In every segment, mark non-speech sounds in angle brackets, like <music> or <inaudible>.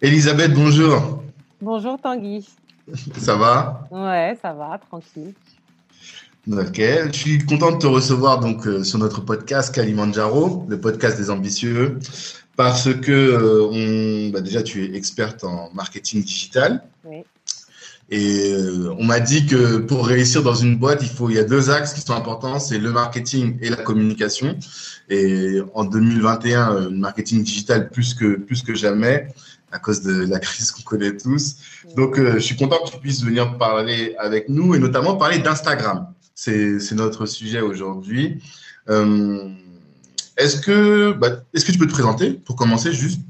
Elisabeth, bonjour. Bonjour Tanguy. Ça va? Ouais, ça va, tranquille. Ok, je suis content de te recevoir donc euh, sur notre podcast Kalimandjaro, le podcast des ambitieux, parce que euh, on, bah, déjà tu es experte en marketing digital. Oui. Et euh, on m'a dit que pour réussir dans une boîte, il faut, il y a deux axes qui sont importants, c'est le marketing et la communication. Et en 2021, euh, le marketing digital plus que plus que jamais à cause de la crise qu'on connaît tous. Donc, euh, je suis content que tu puisses venir parler avec nous et notamment parler d'Instagram. C'est notre sujet aujourd'hui. Euh, est-ce que bah, est-ce que tu peux te présenter pour commencer juste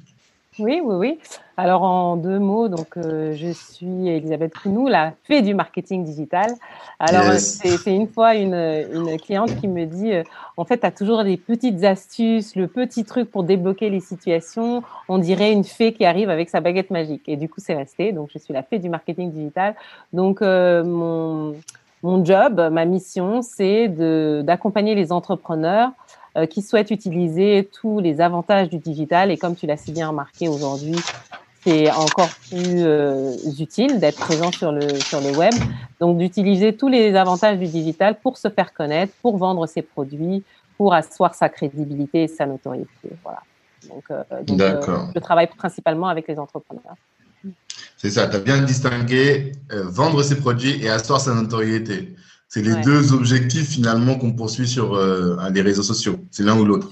Oui, oui, oui. Alors en deux mots, donc euh, je suis Elisabeth Counou, la fée du marketing digital. Alors Yes. c'est c'est une fois une, une cliente qui me dit, euh, en fait, tu as toujours des petites astuces, le petit truc pour débloquer les situations. On dirait une fée qui arrive avec sa baguette magique. Et du coup, c'est resté. Donc je suis la fée du marketing digital. Donc euh, mon mon job, ma mission, c'est d'accompagner les entrepreneurs euh, qui souhaitent utiliser tous les avantages du digital. Et comme tu l'as si bien remarqué aujourd'hui, c'est encore plus euh, utile d'être présent sur le, sur le web. Donc, d'utiliser tous les avantages du digital pour se faire connaître, pour vendre ses produits, pour asseoir sa crédibilité et sa notoriété. Voilà. Donc, euh, donc, euh, je travaille principalement avec les entrepreneurs. C'est ça, tu as bien distingué euh, vendre ses produits et asseoir sa notoriété. C'est les Ouais. deux objectifs finalement qu'on poursuit sur euh, les réseaux sociaux. C'est l'un ou l'autre.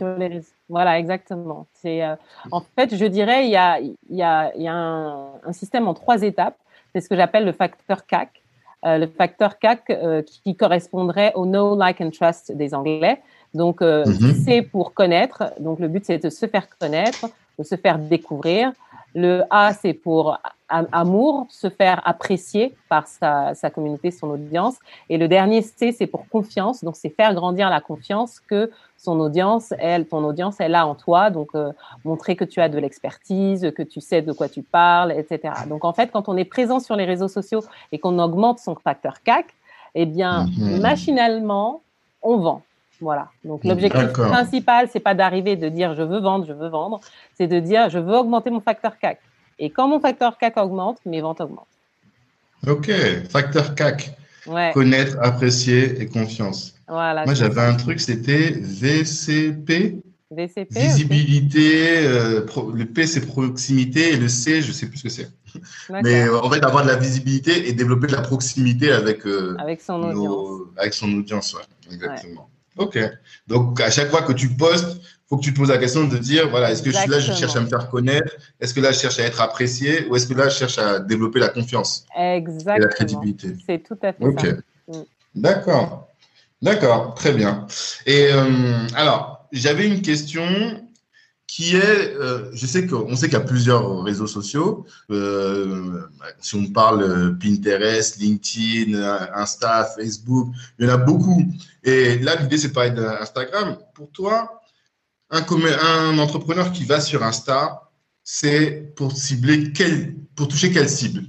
Voilà, exactement. C'est, euh, en fait, je dirais, il y a, il y a, il y a un, un système en trois étapes. C'est ce que j'appelle le facteur CAC. Euh, le facteur CAC euh, qui correspondrait au Know, Like and Trust des Anglais. Donc, euh, Mhm. c'est pour connaître. Donc, le but, c'est de se faire connaître, de se faire découvrir. Le A, c'est pour amour, se faire apprécier par sa, sa communauté, son audience. Et le dernier C, c'est pour confiance. Donc, c'est faire grandir la confiance que son audience, elle, ton audience, elle a en toi. Donc, euh, montrer que tu as de l'expertise, que tu sais de quoi tu parles, etc. Donc, en fait, quand on est présent sur les réseaux sociaux et qu'on augmente son facteur CAC, eh bien, Mhm. machinalement, on vend. Voilà. Donc, l'objectif principal, c'est pas d'arriver de dire je veux vendre, je veux vendre. C'est de dire je veux augmenter mon facteur CAC. Et quand mon facteur CAC augmente, mes ventes augmentent. Ok, facteur CAC, Ouais. connaître, apprécier et confiance. Voilà. Moi, j'avais un truc, c'était VCP, VCP. visibilité. euh, pro- le P, c'est proximité et le C, je sais plus ce que c'est. Mais euh, en fait, avoir de la visibilité et développer de la proximité avec, euh, Avec son nos- audience. avec son audience. Ouais, exactement. Ok. Donc, à chaque fois que tu postes, faut que tu te poses la question de dire, voilà, est-ce que je suis là, je Exactement. cherche à me faire connaître? Est-ce que là, je cherche à être apprécié? Ou est-ce que là, je cherche à développer la confiance et la Exactement. crédibilité? C'est tout à fait Ok. ça. Mm. D'accord. D'accord, très bien. Et euh, alors, j'avais une question qui est, euh, je sais qu'on sait qu'il y a plusieurs réseaux sociaux. Euh, si on parle euh, Pinterest, LinkedIn, euh, Insta, Facebook, il y en a beaucoup. Et là, l'idée, c'est de parler d'Instagram. Pour toi, un, entrepreneur qui va sur Insta, c'est pour cibler quel, pour toucher quelle cible?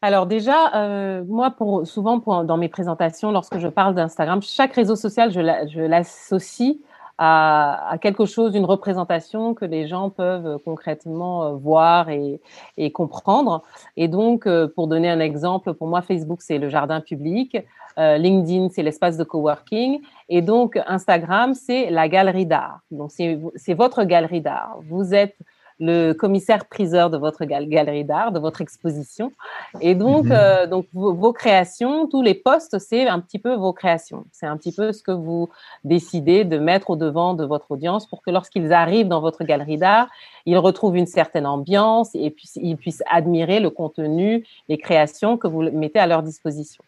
Alors déjà, euh, moi, pour, souvent dans mes présentations, lorsque je parle d'Instagram, chaque réseau social, je l'associe à, à quelque chose, une représentation que les gens peuvent concrètement euh, voir et, et comprendre. Et donc, euh, pour donner un exemple, pour moi, Facebook, c'est le jardin public, euh, LinkedIn, c'est l'espace de coworking, et donc Instagram, c'est la galerie d'art. Donc, c'est votre galerie d'art. Vous êtes le commissaire-priseur de votre gal- galerie d'art, de votre exposition. Et donc, Mhm. euh, donc vos, vos créations, tous les posts, c'est un petit peu vos créations. C'est un petit peu ce que vous décidez de mettre au devant de votre audience pour que lorsqu'ils arrivent dans votre galerie d'art, ils retrouvent une certaine ambiance et puis ils puissent admirer le contenu, les créations que vous mettez à leur disposition.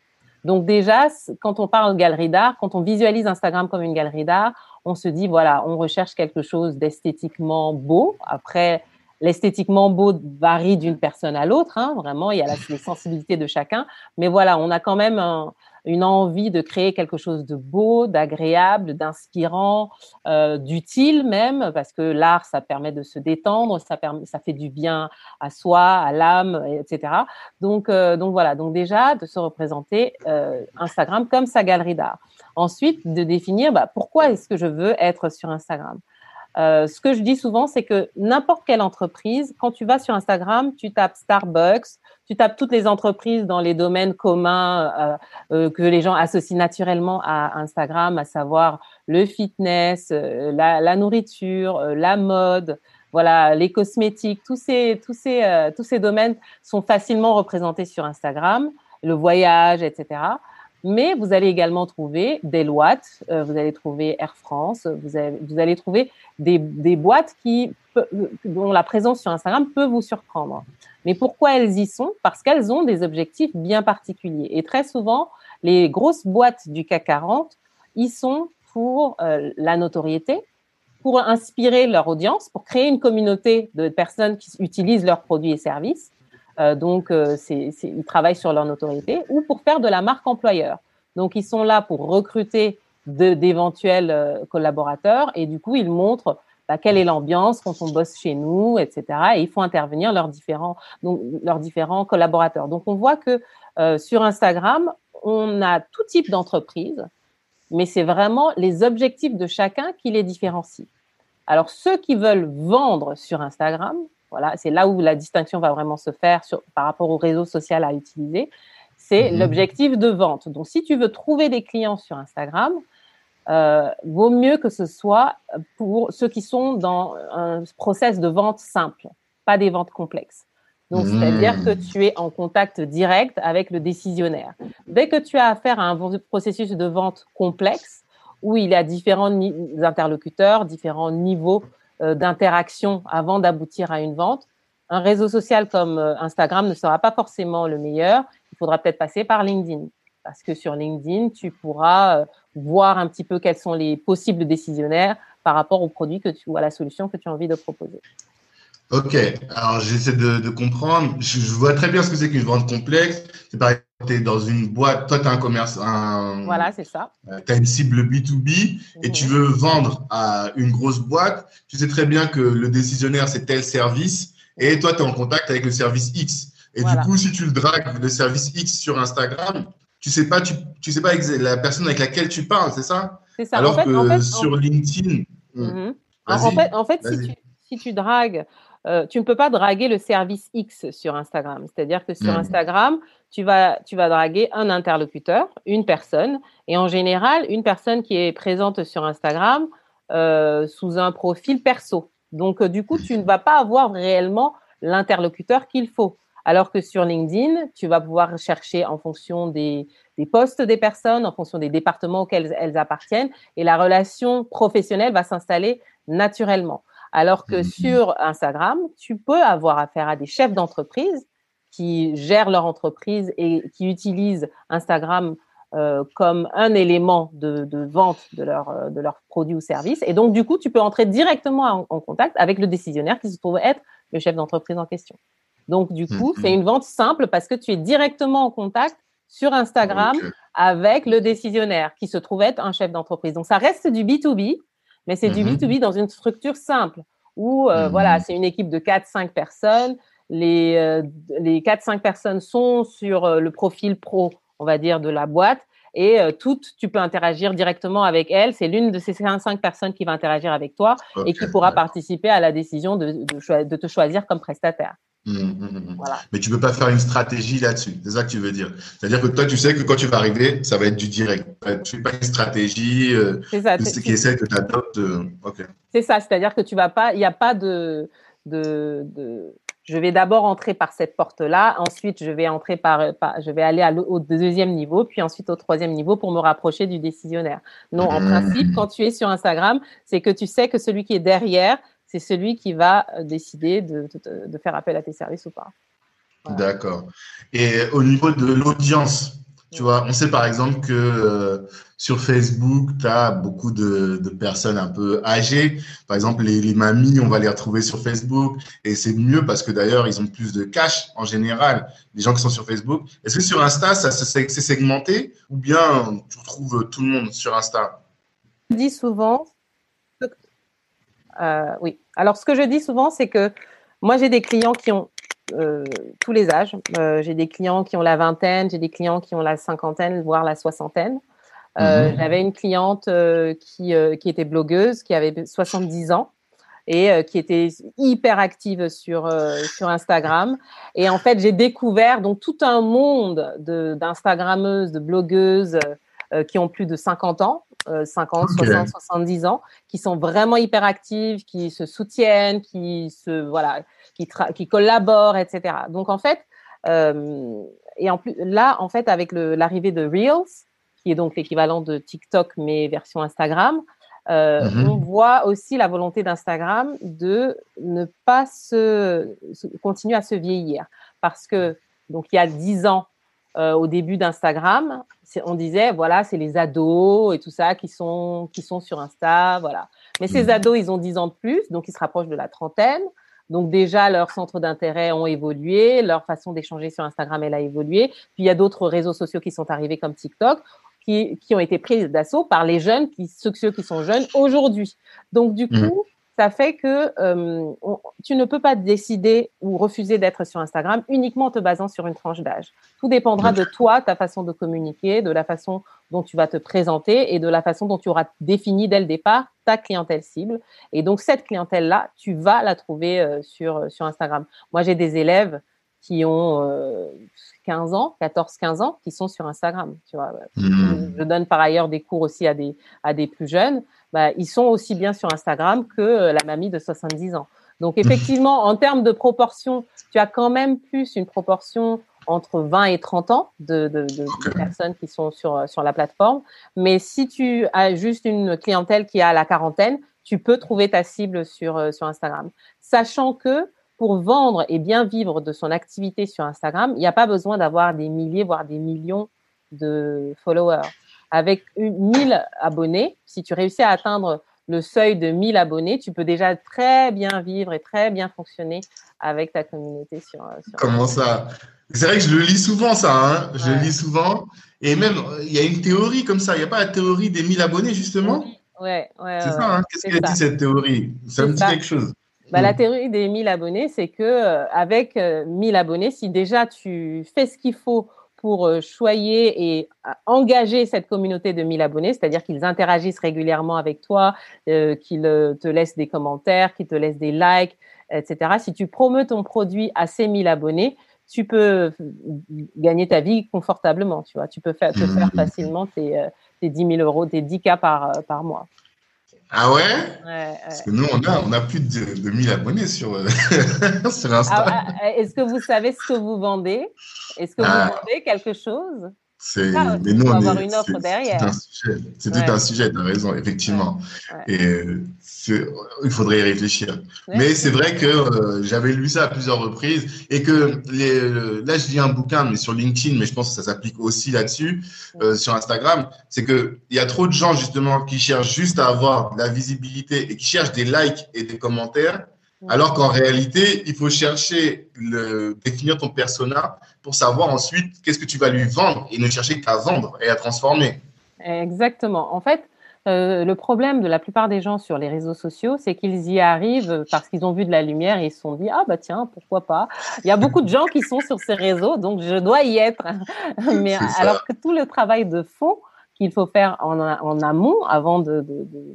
Donc déjà, quand on parle de galerie d'art, quand on visualise Instagram comme une galerie d'art, on se dit, voilà, on recherche quelque chose d'esthétiquement beau. Après, l'esthétiquement beau varie d'une personne à l'autre, hein, vraiment, il y a la, les sensibilités de chacun. Mais voilà, on a quand même un- une envie de créer quelque chose de beau, d'agréable, d'inspirant, euh, d'utile même, parce que l'art, ça permet de se détendre, ça, permet, ça fait du bien à soi, à l'âme, etc. Donc, euh, donc voilà, donc déjà de se représenter euh, Instagram comme sa galerie d'art. Ensuite, de définir bah, pourquoi est-ce que je veux être sur Instagram? Ce que je dis souvent, c'est que n'importe quelle entreprise, quand tu vas sur Instagram, tu tapes Starbucks, tu tapes toutes les entreprises dans les domaines communs euh, euh, que les gens associent naturellement à Instagram, à savoir le fitness, la, la, nourriture, la mode, voilà, les cosmétiques, tous ces, tous ces, tous ces domaines sont facilement représentés sur Instagram, le voyage, etc. Mais vous allez également trouver Deloitte, euh, vous allez trouver Air France, vous, vous allez trouver des, des boîtes qui, dont la présence sur Instagram peut vous surprendre. Mais pourquoi elles y sont? Parce qu'elles ont des objectifs bien particuliers. Et très souvent, les grosses boîtes du CAC 40 y sont pour euh, la notoriété, pour inspirer leur audience, pour créer une communauté de personnes qui utilisent leurs produits et services euh, donc, euh, ils travaillent sur leur notoriété ou pour faire de la marque employeur. Donc, ils sont là pour recruter d'éventuels euh, collaborateurs et du coup, ils montrent bah, quelle est l'ambiance quand on bosse chez nous, etc. Et il faut intervenir leurs différents, donc, leurs différents collaborateurs. Donc, on voit que sur Instagram, on a tout type d'entreprise, mais c'est vraiment les objectifs de chacun qui les différencient. Alors, ceux qui veulent vendre sur Instagram, voilà, c'est là où la distinction va vraiment se faire par rapport au réseau social à utiliser. C'est mhm. l'objectif de vente. Donc, si tu veux trouver des clients sur Instagram, euh, vaut mieux que ce soit pour ceux qui sont dans un process de vente simple, pas des ventes complexes. Donc, mhm. c'est-à-dire que tu es en contact direct avec le décisionnaire. Dès que tu as affaire à un processus de vente complexe, où il y a différents interlocuteurs, différents niveaux d'interaction avant d'aboutir à une vente. Un réseau social comme euh, Instagram ne sera pas forcément le meilleur. Il faudra peut-être passer par LinkedIn parce que sur LinkedIn, tu pourras euh, voir un petit peu quels sont les possibles décisionnaires par rapport au produit que tu ou à la solution que tu as envie de proposer. Ok, alors j'essaie de, comprendre. Je, vois très bien ce que c'est qu'une vente complexe. C'est par tu es dans une boîte, toi tu as un commerce, un, voilà, c'est ça. Euh, tu as une cible B2B et mhm. tu veux vendre à une grosse boîte. Tu sais très bien que le décisionnaire, c'est tel service et toi, tu es en contact avec le service X. Et du coup, si tu le dragues, le service X sur Instagram, tu sais pas, tu, tu sais pas la personne avec laquelle tu parles, c'est ça? C'est ça. Alors que sur LinkedIn. Mhm. En fait, en fait si, tu, si tu dragues euh, tu ne peux pas draguer le service X sur Instagram. C'est-à-dire que sur hmm. Instagram, tu vas, tu vas draguer un interlocuteur, une personne, et en général, une personne qui est présente sur Instagram euh, sous un profil perso. Donc, euh, du coup, tu ne vas pas avoir réellement l'interlocuteur qu'il faut. Alors que sur LinkedIn, tu vas pouvoir chercher en fonction des, des postes des personnes, en fonction des départements auxquels elles appartiennent, et la relation professionnelle va s'installer naturellement. Alors que mmh sur Instagram, tu peux avoir affaire à des chefs d'entreprise qui gèrent leur entreprise et qui utilisent Instagram euh, comme un élément de, vente de leurs euh, de leur produits ou services. Et donc, du coup, tu peux entrer directement en, contact avec le décisionnaire qui se trouve être le chef d'entreprise en question. Donc, du coup, c'est une vente simple parce que tu es directement en contact sur Instagram avec le décisionnaire qui se trouve être un chef d'entreprise. Donc, ça reste du B2B, mais c'est du B2B mhm. dans une structure simple où, euh, mhm. voilà, c'est une équipe de 4-5 personnes. Les, euh, les 4-5 personnes sont sur euh, le profil pro, on va dire, de la boîte. Et toutes, tu peux interagir directement avec elles. C'est l'une de ces 5 personnes qui va interagir avec toi et qui pourra participer à la décision de, de, de te choisir comme prestataire. Mmh, mmh, mmh, voilà. Mais tu peux pas faire une stratégie là-dessus. C'est ça que tu veux dire. C'est-à-dire que toi, tu sais que quand tu vas arriver, ça va être du direct. Tu fais pas une stratégie euh, qui essaie de t'adopter. Euh, C'est ça. C'est-à-dire que tu vas pas, il n'y a pas de, de, de, je vais d'abord entrer par cette porte-là, ensuite je vais entrer par, je vais aller au deuxième niveau, puis ensuite au troisième niveau pour me rapprocher du décisionnaire. Non, en principe, quand tu es sur Instagram, c'est que tu sais que celui qui est derrière, c'est celui qui va euh, décider de, faire appel à tes services ou pas. D'accord. Et au niveau de l'audience, tu vois, on sait par exemple que euh, sur Facebook, tu as beaucoup de, personnes un peu âgées. Par exemple, les, mamies, on va les retrouver sur Facebook. Et c'est mieux parce que d'ailleurs, ils ont plus de cash en général, les gens qui sont sur Facebook. Est-ce que sur Insta, ça c'est segmenté ou bien tu retrouves tout le monde sur Insta? Je dis souvent, euh, oui. Alors, ce que je dis souvent, c'est que moi, j'ai des clients qui ont euh, tous les âges. Euh, j'ai des clients qui ont la vingtaine, j'ai des clients qui ont la cinquantaine, voire la soixantaine. Mhm. J'avais une cliente qui, qui était blogueuse, qui avait 70 ans. et qui était hyper active sur, sur Instagram. Et en fait, j'ai découvert donc tout un monde d'Instagrammeuses, de, blogueuses qui ont plus de 50 ans, 50, 60, 70 ans, qui sont vraiment hyper actives, qui se soutiennent, qui se voilà, qui, qui collaborent, etc. Donc en fait, et en plus là, en fait, avec l'arrivée de Reels, qui est donc l'équivalent de TikTok mais version Instagram, euh, mhm. on voit aussi la volonté d'Instagram de ne pas se, continuer à se vieillir. Parce que, donc, il y a dix ans, euh, au début d'Instagram, on disait, voilà, c'est les ados et tout ça qui sont, qui sont sur Insta, voilà. Mais ces mhm. ados, ils ont dix ans de plus, donc ils se rapprochent de la trentaine. Donc déjà, leurs centres d'intérêt ont évolué, leur façon d'échanger sur Instagram, elle a évolué. Puis il y a d'autres réseaux sociaux qui sont arrivés comme TikTok qui, qui ont été prises d'assaut par les jeunes, qui, ceux, ceux qui sont jeunes aujourd'hui. Donc, du mmh. Ça fait que euh, tu ne peux pas décider ou refuser d'être sur Instagram uniquement en te basant sur une tranche d'âge. Tout dépendra de toi, ta façon de communiquer, de la façon dont tu vas te présenter et de la façon dont tu auras défini dès le départ ta clientèle cible. Et donc, cette clientèle-là, tu vas la trouver euh, sur, sur Instagram. Moi, j'ai des élèves qui ont euh, 15 ans, 14-15 ans, qui sont sur Instagram. Tu vois. Mmh. Je donne par ailleurs des cours aussi à des, à des plus jeunes. Bah, ils sont aussi bien sur Instagram que euh, la mamie de 70 ans. Donc effectivement, en termes de proportion, tu as quand même plus une proportion entre 20 et 30 ans de, de, de, personnes qui sont sur, euh, sur la plateforme. Mais si tu as juste une clientèle qui a la quarantaine, tu peux trouver ta cible sur, euh, sur Instagram. Sachant que pour vendre et bien vivre de son activité sur Instagram, il n'y a pas besoin d'avoir des milliers, voire des millions de followers. Avec 1000 abonnés, si tu réussis à atteindre le seuil de 1000 abonnés, tu peux déjà très bien vivre et très bien fonctionner avec ta communauté sur. Comment ça? C'est vrai que je le lis souvent, ça. Hein je le lis souvent. Et même, il y a une théorie comme ça. Il n'y a pas la théorie des 1000 abonnés, justement? Ouais, ouais. C'est ça, hein Qu'est-ce qu'elle dit, cette théorie? Ça me dit quelque chose. Bah, La théorie des 1000 abonnés, c'est que euh, avec 1000 euh, abonnés, si déjà tu fais ce qu'il faut pour euh, choyer et engager cette communauté de 1000 abonnés, c'est-à-dire qu'ils interagissent régulièrement avec toi, qu'ils te laissent des commentaires, qu'ils te laissent des likes, etc. Si tu promeus ton produit à ces 1000 abonnés, tu peux gagner ta vie confortablement, tu vois. Tu peux faire, te faire mmh. facilement tes, tes 10 000 euros, tes 10 cas par, par mois. Ah ouais, Parce que nous, on a, on a plus de, de 1000 abonnés sur, <laughs> sur Insta. Ah, ah, Est-ce que vous savez ce que vous vendez? Est-ce que vous ah. vendez quelque chose? C'est, mais nous, on est, une offre derrière. C'est tout un sujet, tu as raison, effectivement. Et il faudrait y réfléchir. Mais c'est vrai que euh, j'avais lu ça à plusieurs reprises et que les, là, je lis un bouquin, mais sur LinkedIn, mais je pense que ça s'applique aussi là-dessus, euh, sur Instagram, c'est qu'il y a trop de gens, justement, qui cherchent juste à avoir de la visibilité et qui cherchent des likes et des commentaires alors qu'en réalité, il faut chercher, le, définir ton persona pour savoir ensuite qu'est-ce que tu vas lui vendre et ne chercher qu'à vendre et à transformer. Exactement. En fait, euh, le problème de la plupart des gens sur les réseaux sociaux, c'est qu'ils y arrivent parce qu'ils ont vu de la lumière et ils se sont dit ah bah tiens pourquoi pas? Il y a beaucoup de gens qui sont sur ces réseaux donc je dois y être. <laughs> Mais alors que tout le travail de fond, qu'il faut faire en, amont avant de,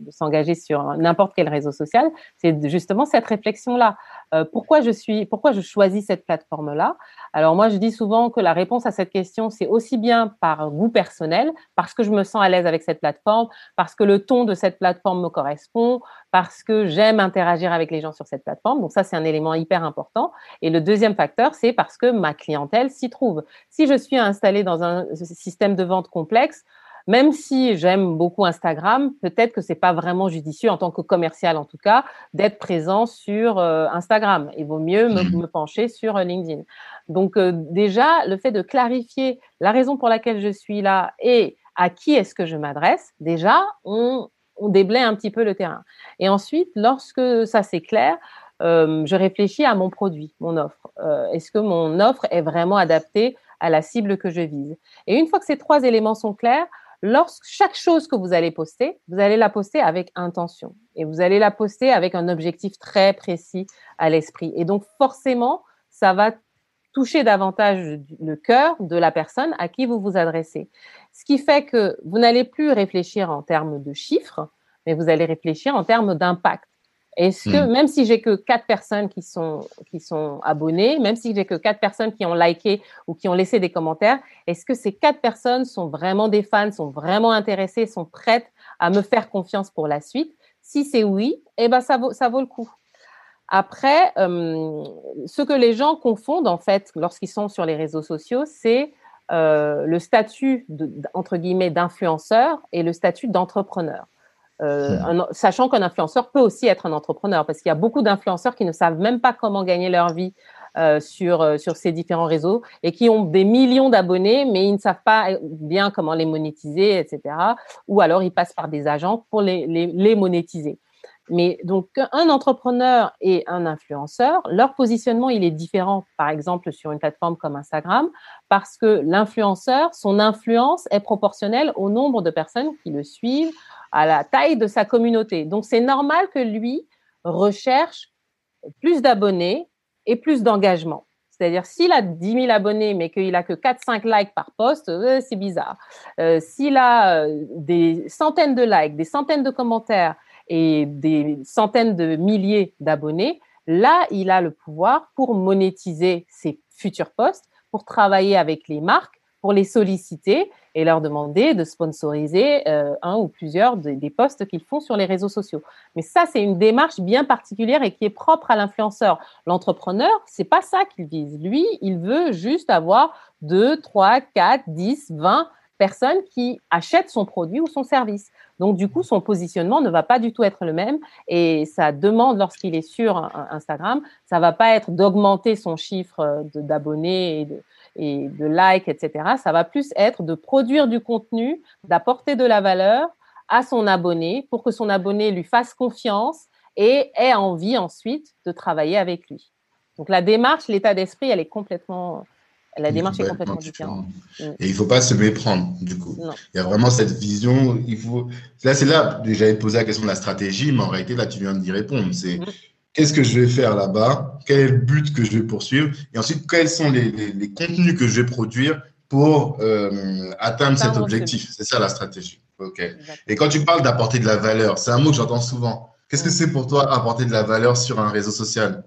s'engager sur n'importe quel réseau social, c'est justement cette réflexion-là. Euh, pourquoi je suis, pourquoi je choisis cette plateforme-là? Alors moi, je dis souvent que la réponse à cette question, c'est aussi bien par goût personnel, parce que je me sens à l'aise avec cette plateforme, parce que le ton de cette plateforme me correspond, parce que j'aime interagir avec les gens sur cette plateforme. Donc ça, c'est un élément hyper important. Et le deuxième facteur, c'est parce que ma clientèle s'y trouve. Si je suis installée dans un système de vente complexe, même si j'aime beaucoup Instagram, peut-être que c'est pas vraiment judicieux en tant que commercial en tout cas d'être présent sur euh, Instagram. Il vaut mieux me, mmh. pencher sur euh, LinkedIn. Donc euh, déjà, le fait de clarifier la raison pour laquelle je suis là et à qui est-ce que je m'adresse, déjà, on, on déblaye un petit peu le terrain. Et ensuite, lorsque ça c'est clair, je réfléchis à mon produit, mon offre. est-ce que mon offre est vraiment adaptée à la cible que je vise? Et une fois que ces trois éléments sont clairs, lorsque chaque chose que vous allez poster, vous allez la poster avec intention et vous allez la poster avec un objectif très précis à l'esprit. Et donc forcément, ça va toucher davantage le cœur de la personne à qui vous vous adressez. Ce qui fait que vous n'allez plus réfléchir en termes de chiffres, mais vous allez réfléchir en termes d'impact. Est-ce que, hmm. même si j'ai que quatre personnes qui sont, qui sont abonnées, même si j'ai que quatre personnes qui ont liké ou qui ont laissé des commentaires, est-ce que ces quatre personnes sont vraiment des fans, sont vraiment intéressées, sont prêtes à me faire confiance pour la suite? Si c'est oui, eh ben, ça vaut, ça vaut le coup. Après, euh, ce que les gens confondent, en fait, lorsqu'ils sont sur les réseaux sociaux, c'est euh, le statut, de, entre guillemets, d'influenceur et le statut d'entrepreneur. Euh, hmm. sachant qu'un influenceur peut aussi être un entrepreneur, parce qu'il y a beaucoup d'influenceurs qui ne savent même pas comment gagner leur vie euh, sur, euh, sur ces différents réseaux et qui ont des millions d'abonnés, mais ils ne savent pas bien comment les monétiser, etc. Ou alors ils passent par des agents pour les, les, les monétiser. Mais donc, un entrepreneur et un influenceur, leur positionnement, il est différent, par exemple, sur une plateforme comme Instagram, parce que l'influenceur, son influence est proportionnelle au nombre de personnes qui le suivent, à la taille de sa communauté. Donc, c'est normal que lui recherche plus d'abonnés et plus d'engagement. C'est-à-dire, s'il a 10 000 abonnés, mais qu'il a que 4-5 likes par post, euh, c'est bizarre. Euh, s'il a euh, des centaines de likes, des centaines de commentaires et des centaines de milliers d'abonnés, là, il a le pouvoir pour monétiser ses futurs posts, pour travailler avec les marques, pour les solliciter et leur demander de sponsoriser euh, un ou plusieurs des posts qu'ils font sur les réseaux sociaux. Mais ça, c'est une démarche bien particulière et qui est propre à l'influenceur. L'entrepreneur, c'est pas ça qu'il vise. Lui, il veut juste avoir 2, 3, 4, 10, 20 personnes qui achètent son produit ou son service. Donc, du coup, son positionnement ne va pas du tout être le même et sa demande lorsqu'il est sur Instagram, ça va pas être d'augmenter son chiffre d'abonnés et de, et de likes, etc. Ça va plus être de produire du contenu, d'apporter de la valeur à son abonné pour que son abonné lui fasse confiance et ait envie ensuite de travailler avec lui. Donc la démarche, l'état d'esprit, elle est complètement, la démarche est complètement différente. Mm. Et il ne faut pas se méprendre, du coup. Il y a vraiment cette vision. Il faut... Là, c'est là, j'avais posé la question de la stratégie, mais en réalité, là, tu viens d'y répondre. C'est mm qu'est-ce que je vais faire là-bas, quel est le but que je vais poursuivre, et ensuite quels sont les, contenus que je vais produire pour euh, atteindre cet objectif? C'est ça la stratégie. Ok. Et quand tu parles d'apporter de la valeur, c'est un mot que j'entends souvent. Qu'est-ce que c'est pour toi apporter de la valeur sur un réseau social?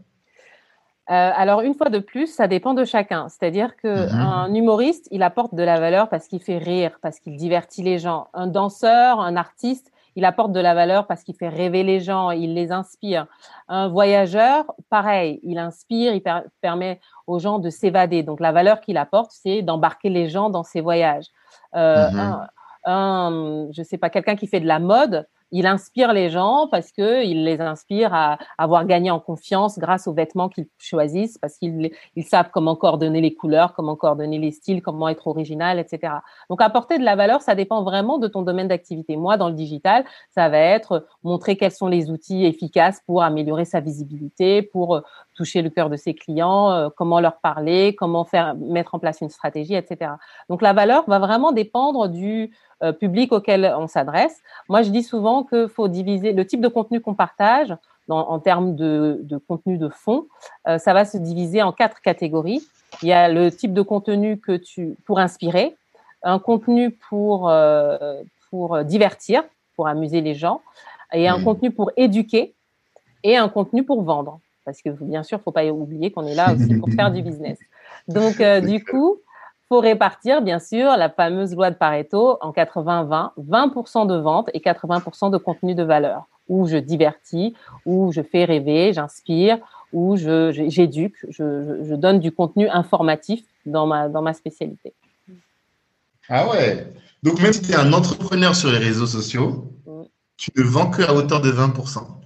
Euh, alors, une fois de plus, ça dépend de chacun. C'est-à-dire qu'un mhm. humoriste, il apporte de la valeur parce qu'il fait rire, parce qu'il divertit les gens. Un danseur, un artiste, il apporte de la valeur parce qu'il fait rêver les gens, il les inspire. Un voyageur, pareil, il inspire, il permet aux gens de s'évader. Donc la valeur qu'il apporte, c'est d'embarquer les gens dans ses voyages. Euh, mm-hmm. un, je sais pas, quelqu'un qui fait de la mode, il inspire les gens parce que il les inspire à avoir gagné en confiance grâce aux vêtements qu'ils choisissent, parce qu'ils ils savent comment coordonner les couleurs, comment coordonner les styles, comment être original, etc. Donc apporter de la valeur, ça dépend vraiment de ton domaine d'activité. Moi, dans le digital, ça va être montrer quels sont les outils efficaces pour améliorer sa visibilité, pour euh, toucher le cœur de ses clients, euh, comment leur parler, comment faire mettre en place une stratégie, etc. Donc la valeur va vraiment dépendre du euh, public auquel on s'adresse. Moi, je dis souvent qu'il faut diviser le type de contenu qu'on partage en termes de, contenu de fond. Euh, ça va se diviser en quatre catégories. Il y a le type de contenu que tu pour inspirer, un contenu pour pour divertir, pour amuser les gens, et un mmh. contenu pour éduquer et un contenu pour vendre. Parce que bien sûr, faut pas oublier qu'on est là aussi pour faire du business. Donc, du coup, faut répartir, bien sûr, la fameuse loi de Pareto en 80-20, 20%, de vente et 80% de contenu de valeur, où je divertis, où je fais rêver, j'inspire, où j'éduque, je, je, donne du contenu informatif dans ma, dans ma spécialité. Ah ouais Donc même si tu es un entrepreneur sur les réseaux sociaux, mm. tu ne vends que à hauteur de 20%.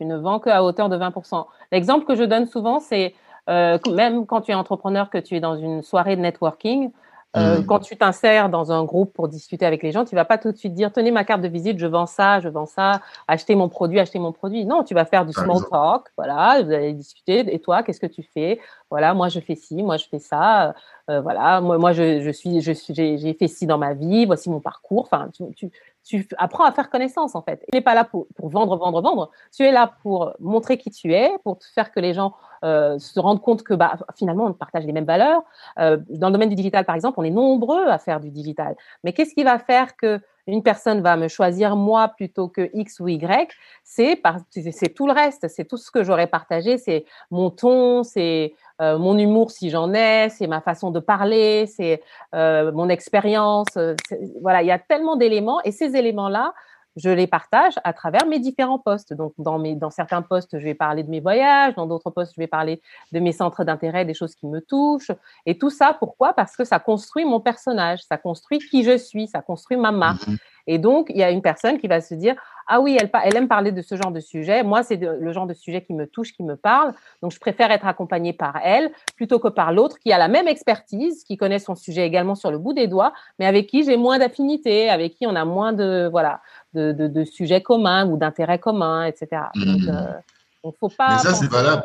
Tu ne vends que à hauteur de 20%. L'exemple que je donne souvent, c'est euh, même quand tu es entrepreneur, que tu es dans une soirée de networking, euh, mm. quand tu t'insères dans un groupe pour discuter avec les gens, tu vas pas tout de suite dire tenez ma carte de visite, je vends ça, je vends ça, achetez mon produit, achetez mon produit. Non, tu vas faire du small talk, voilà, vous allez discuter. Et toi, qu'est-ce que tu fais? Voilà, moi je fais ci, moi je fais ça. Euh, voilà, moi, moi je, je suis, je suis, j'ai fait ci dans ma vie. Voici mon parcours. Enfin, tu, tu, tu apprends à faire connaissance en fait. Tu n'es pas là pour, vendre, vendre, vendre. Tu es là pour montrer qui tu es, pour faire que les gens euh, se rendent compte que bah, finalement on partage les mêmes valeurs. Euh, dans le domaine du digital par exemple, on est nombreux à faire du digital. Mais qu'est-ce qui va faire que une personne va me choisir moi plutôt que X ou Y, c'est tout le reste, c'est tout ce que j'aurais partagé, c'est mon ton, c'est euh, mon humour si j'en ai, c'est ma façon de parler, c'est euh, mon expérience. Voilà, il y a tellement d'éléments et ces éléments-là, je les partage à travers mes différents postes. Donc, dans, mes, dans certains postes, je vais parler de mes voyages, dans d'autres postes, je vais parler de mes centres d'intérêt, des choses qui me touchent. Et tout ça, pourquoi? Parce que ça construit mon personnage, ça construit qui je suis, ça construit ma marque. Mhm. Et donc, il y a une personne qui va se dire, ah oui, elle, elle aime parler de ce genre de sujet. Moi, c'est le genre de sujet qui me touche, qui me parle. Donc, je préfère être accompagnée par elle plutôt que par l'autre qui a la même expertise, qui connaît son sujet également sur le bout des doigts, mais avec qui j'ai moins d'affinité, avec qui on a moins de, voilà, de, de, sujets communs ou d'intérêts communs, etc. Donc, mmh. euh, faut pas. Mais ça, c'est valable.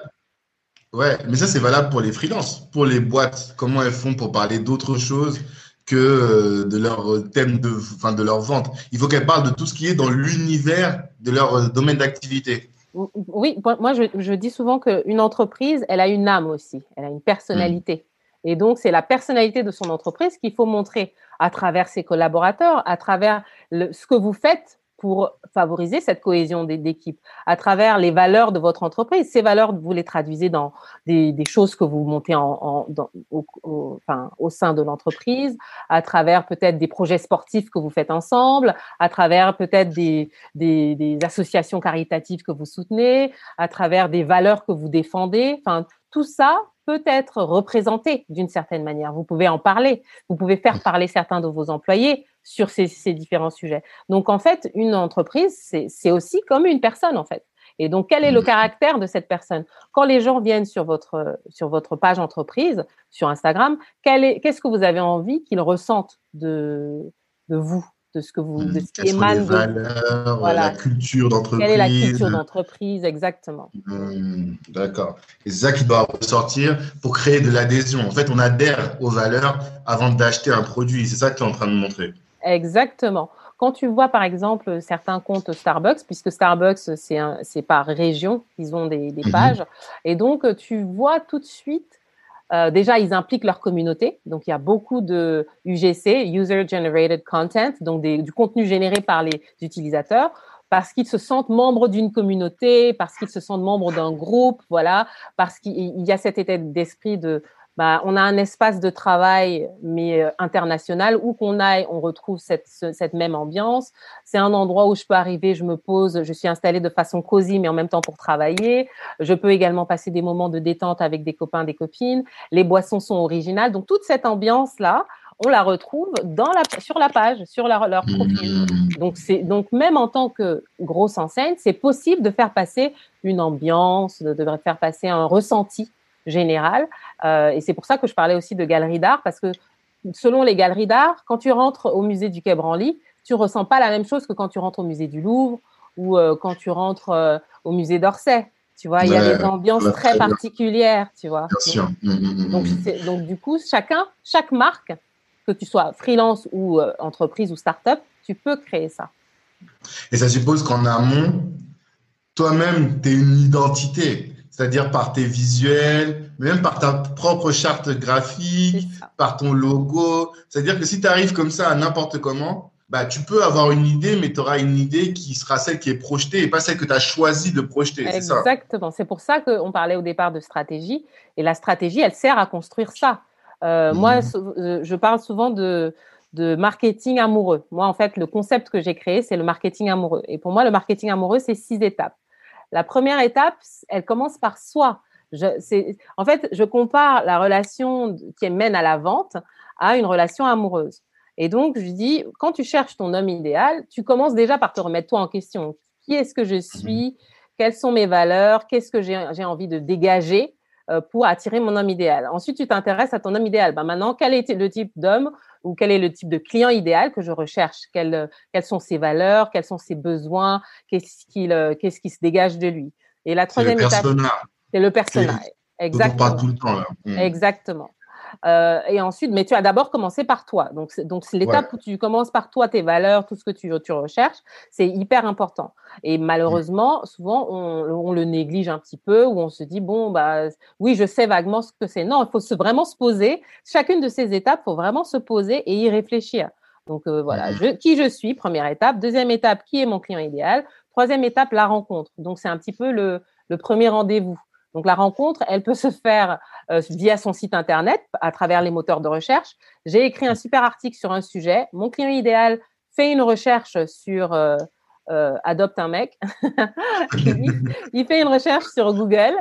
Ouais, mais ça, c'est valable pour les freelances, pour les boîtes. Comment elles font pour parler d'autre chose que euh, de leur thème de, enfin, de leur vente? Il faut qu'elles parlent de tout ce qui est dans l'univers de leur euh, domaine d'activité. Oui, moi je, je dis souvent qu'une entreprise, elle a une âme aussi, elle a une personnalité. Mmh. Et donc, c'est la personnalité de son entreprise qu'il faut montrer à travers ses collaborateurs, à travers le, ce que vous faites pour favoriser cette cohésion d'équipe à travers les valeurs de votre entreprise. Ces valeurs, vous les traduisez dans des, des choses que vous montez en, en dans, au, enfin, au sein de l'entreprise, à travers peut-être des projets sportifs que vous faites ensemble, à travers peut-être des, des, des, associations caritatives que vous soutenez, à travers des valeurs que vous défendez. Enfin, tout ça peut être représenté d'une certaine manière. Vous pouvez en parler, vous pouvez faire parler certains de vos employés sur ces, différents sujets. Donc en fait, une entreprise, c'est aussi comme une personne en fait. Et donc, quel est le mmh. caractère de cette personne? Quand les gens viennent sur votre, sur votre page entreprise, sur Instagram, qu'est-ce que vous avez envie qu'ils ressentent de, de vous? De ce que vous, de ce qui émane de la culture d'entreprise? Quelle est la culture d'entreprise, exactement. Hmm, d'accord. Et c'est ça qui doit ressortir pour créer de l'adhésion. En fait, on adhère aux valeurs avant d'acheter un produit. C'est ça que tu es en train de montrer. Exactement. Quand tu vois, par exemple, certains comptes Starbucks, puisque Starbucks, c'est par région, ils ont des, des mhm. pages, et donc tu vois tout de suite euh, déjà, ils impliquent leur communauté. Donc, il y a beaucoup de UGC, User Generated Content, donc du contenu généré par les utilisateurs, parce qu'ils se sentent membres d'une communauté, parce qu'ils se sentent membres d'un groupe, voilà, parce qu'il y a cet état d'esprit de bah, on a un espace de travail, mais euh, international, où qu'on aille, on retrouve cette, cette même ambiance. C'est un endroit où je peux arriver, je me pose, je suis installée de façon cosy, mais en même temps pour travailler. Je peux également passer des moments de détente avec des copains, des copines. Les boissons sont originales. Donc, toute cette ambiance-là, on la retrouve dans la, sur la page, sur leur, leur profil. Mmh. Donc, c'est, donc, même en tant que grosse enseigne, c'est possible de faire passer une ambiance, de, de faire passer un ressenti général. Euh, et c'est pour ça que je parlais aussi de galeries d'art, parce que selon les galeries d'art, quand tu rentres au musée du Quai Branly, tu ressens pas la même chose que quand tu rentres au musée du Louvre ou euh, quand tu rentres euh, au musée d'Orsay. Tu vois, il y a des ambiances très, particulières, tu vois. Bien sûr. Mmh, mmh, mmh, donc, donc, du coup, chacun, chaque marque, que tu sois freelance ou entreprise ou start-up, tu peux créer ça. Et ça suppose qu'en amont, toi-même, tu es une identité c'est-à-dire par tes visuels, même par ta propre charte graphique, par ton logo. C'est-à-dire que si tu arrives comme ça à n'importe comment, bah, tu peux avoir une idée, mais tu auras une idée qui sera celle qui est projetée et pas celle que tu as choisi de projeter. Exactement. C'est pour ça qu'on parlait au départ de stratégie. Et la stratégie, elle sert à construire ça. Euh, moi, mhm. euh, je parle souvent de, de marketing amoureux. Moi, en fait, le concept que j'ai créé, c'est le marketing amoureux. Et pour moi, le marketing amoureux, c'est six étapes. La première étape, elle commence par soi. en fait, je compare la relation qui mène à la vente à une relation amoureuse. Et donc, je dis, quand tu cherches ton homme idéal, tu commences déjà par te remettre toi en question. Qui est-ce que je suis? Quelles sont mes valeurs? Qu'est-ce que j'ai envie de dégager? Pour attirer mon homme idéal Ensuite, tu t'intéresses à ton homme idéal. Ben maintenant, quel est le type d'homme ou quel est le type de client idéal que je recherche, quelles, quelles sont ses valeurs, quels sont ses besoins, qu'est-ce qu'est-ce qui se dégage de lui? Et la troisième étape, c'est le personnage. Exactement. Pas tout le temps. Exactement. Euh, et ensuite, mais tu as d'abord commencé par toi. Donc, donc c'est l'étape où tu commences par toi, tes valeurs, tout ce que tu, tu recherches. C'est hyper important. Et malheureusement, souvent, on, on, le néglige un petit peu ou on se dit, bon, bah, oui, je sais vaguement ce que c'est. Non, il faut se, vraiment se poser. Chacune de ces étapes, il faut vraiment se poser et y réfléchir. Donc voilà, qui je suis, première étape. Deuxième étape, qui est mon client idéal. Troisième étape, la rencontre. Donc c'est un petit peu le, le premier rendez-vous. Donc la rencontre, elle peut se faire via son site internet, à travers les moteurs de recherche. J'ai écrit un super article sur un sujet. Mon client idéal fait une recherche sur euh, adopte un mec. <laughs> il, fait une recherche sur Google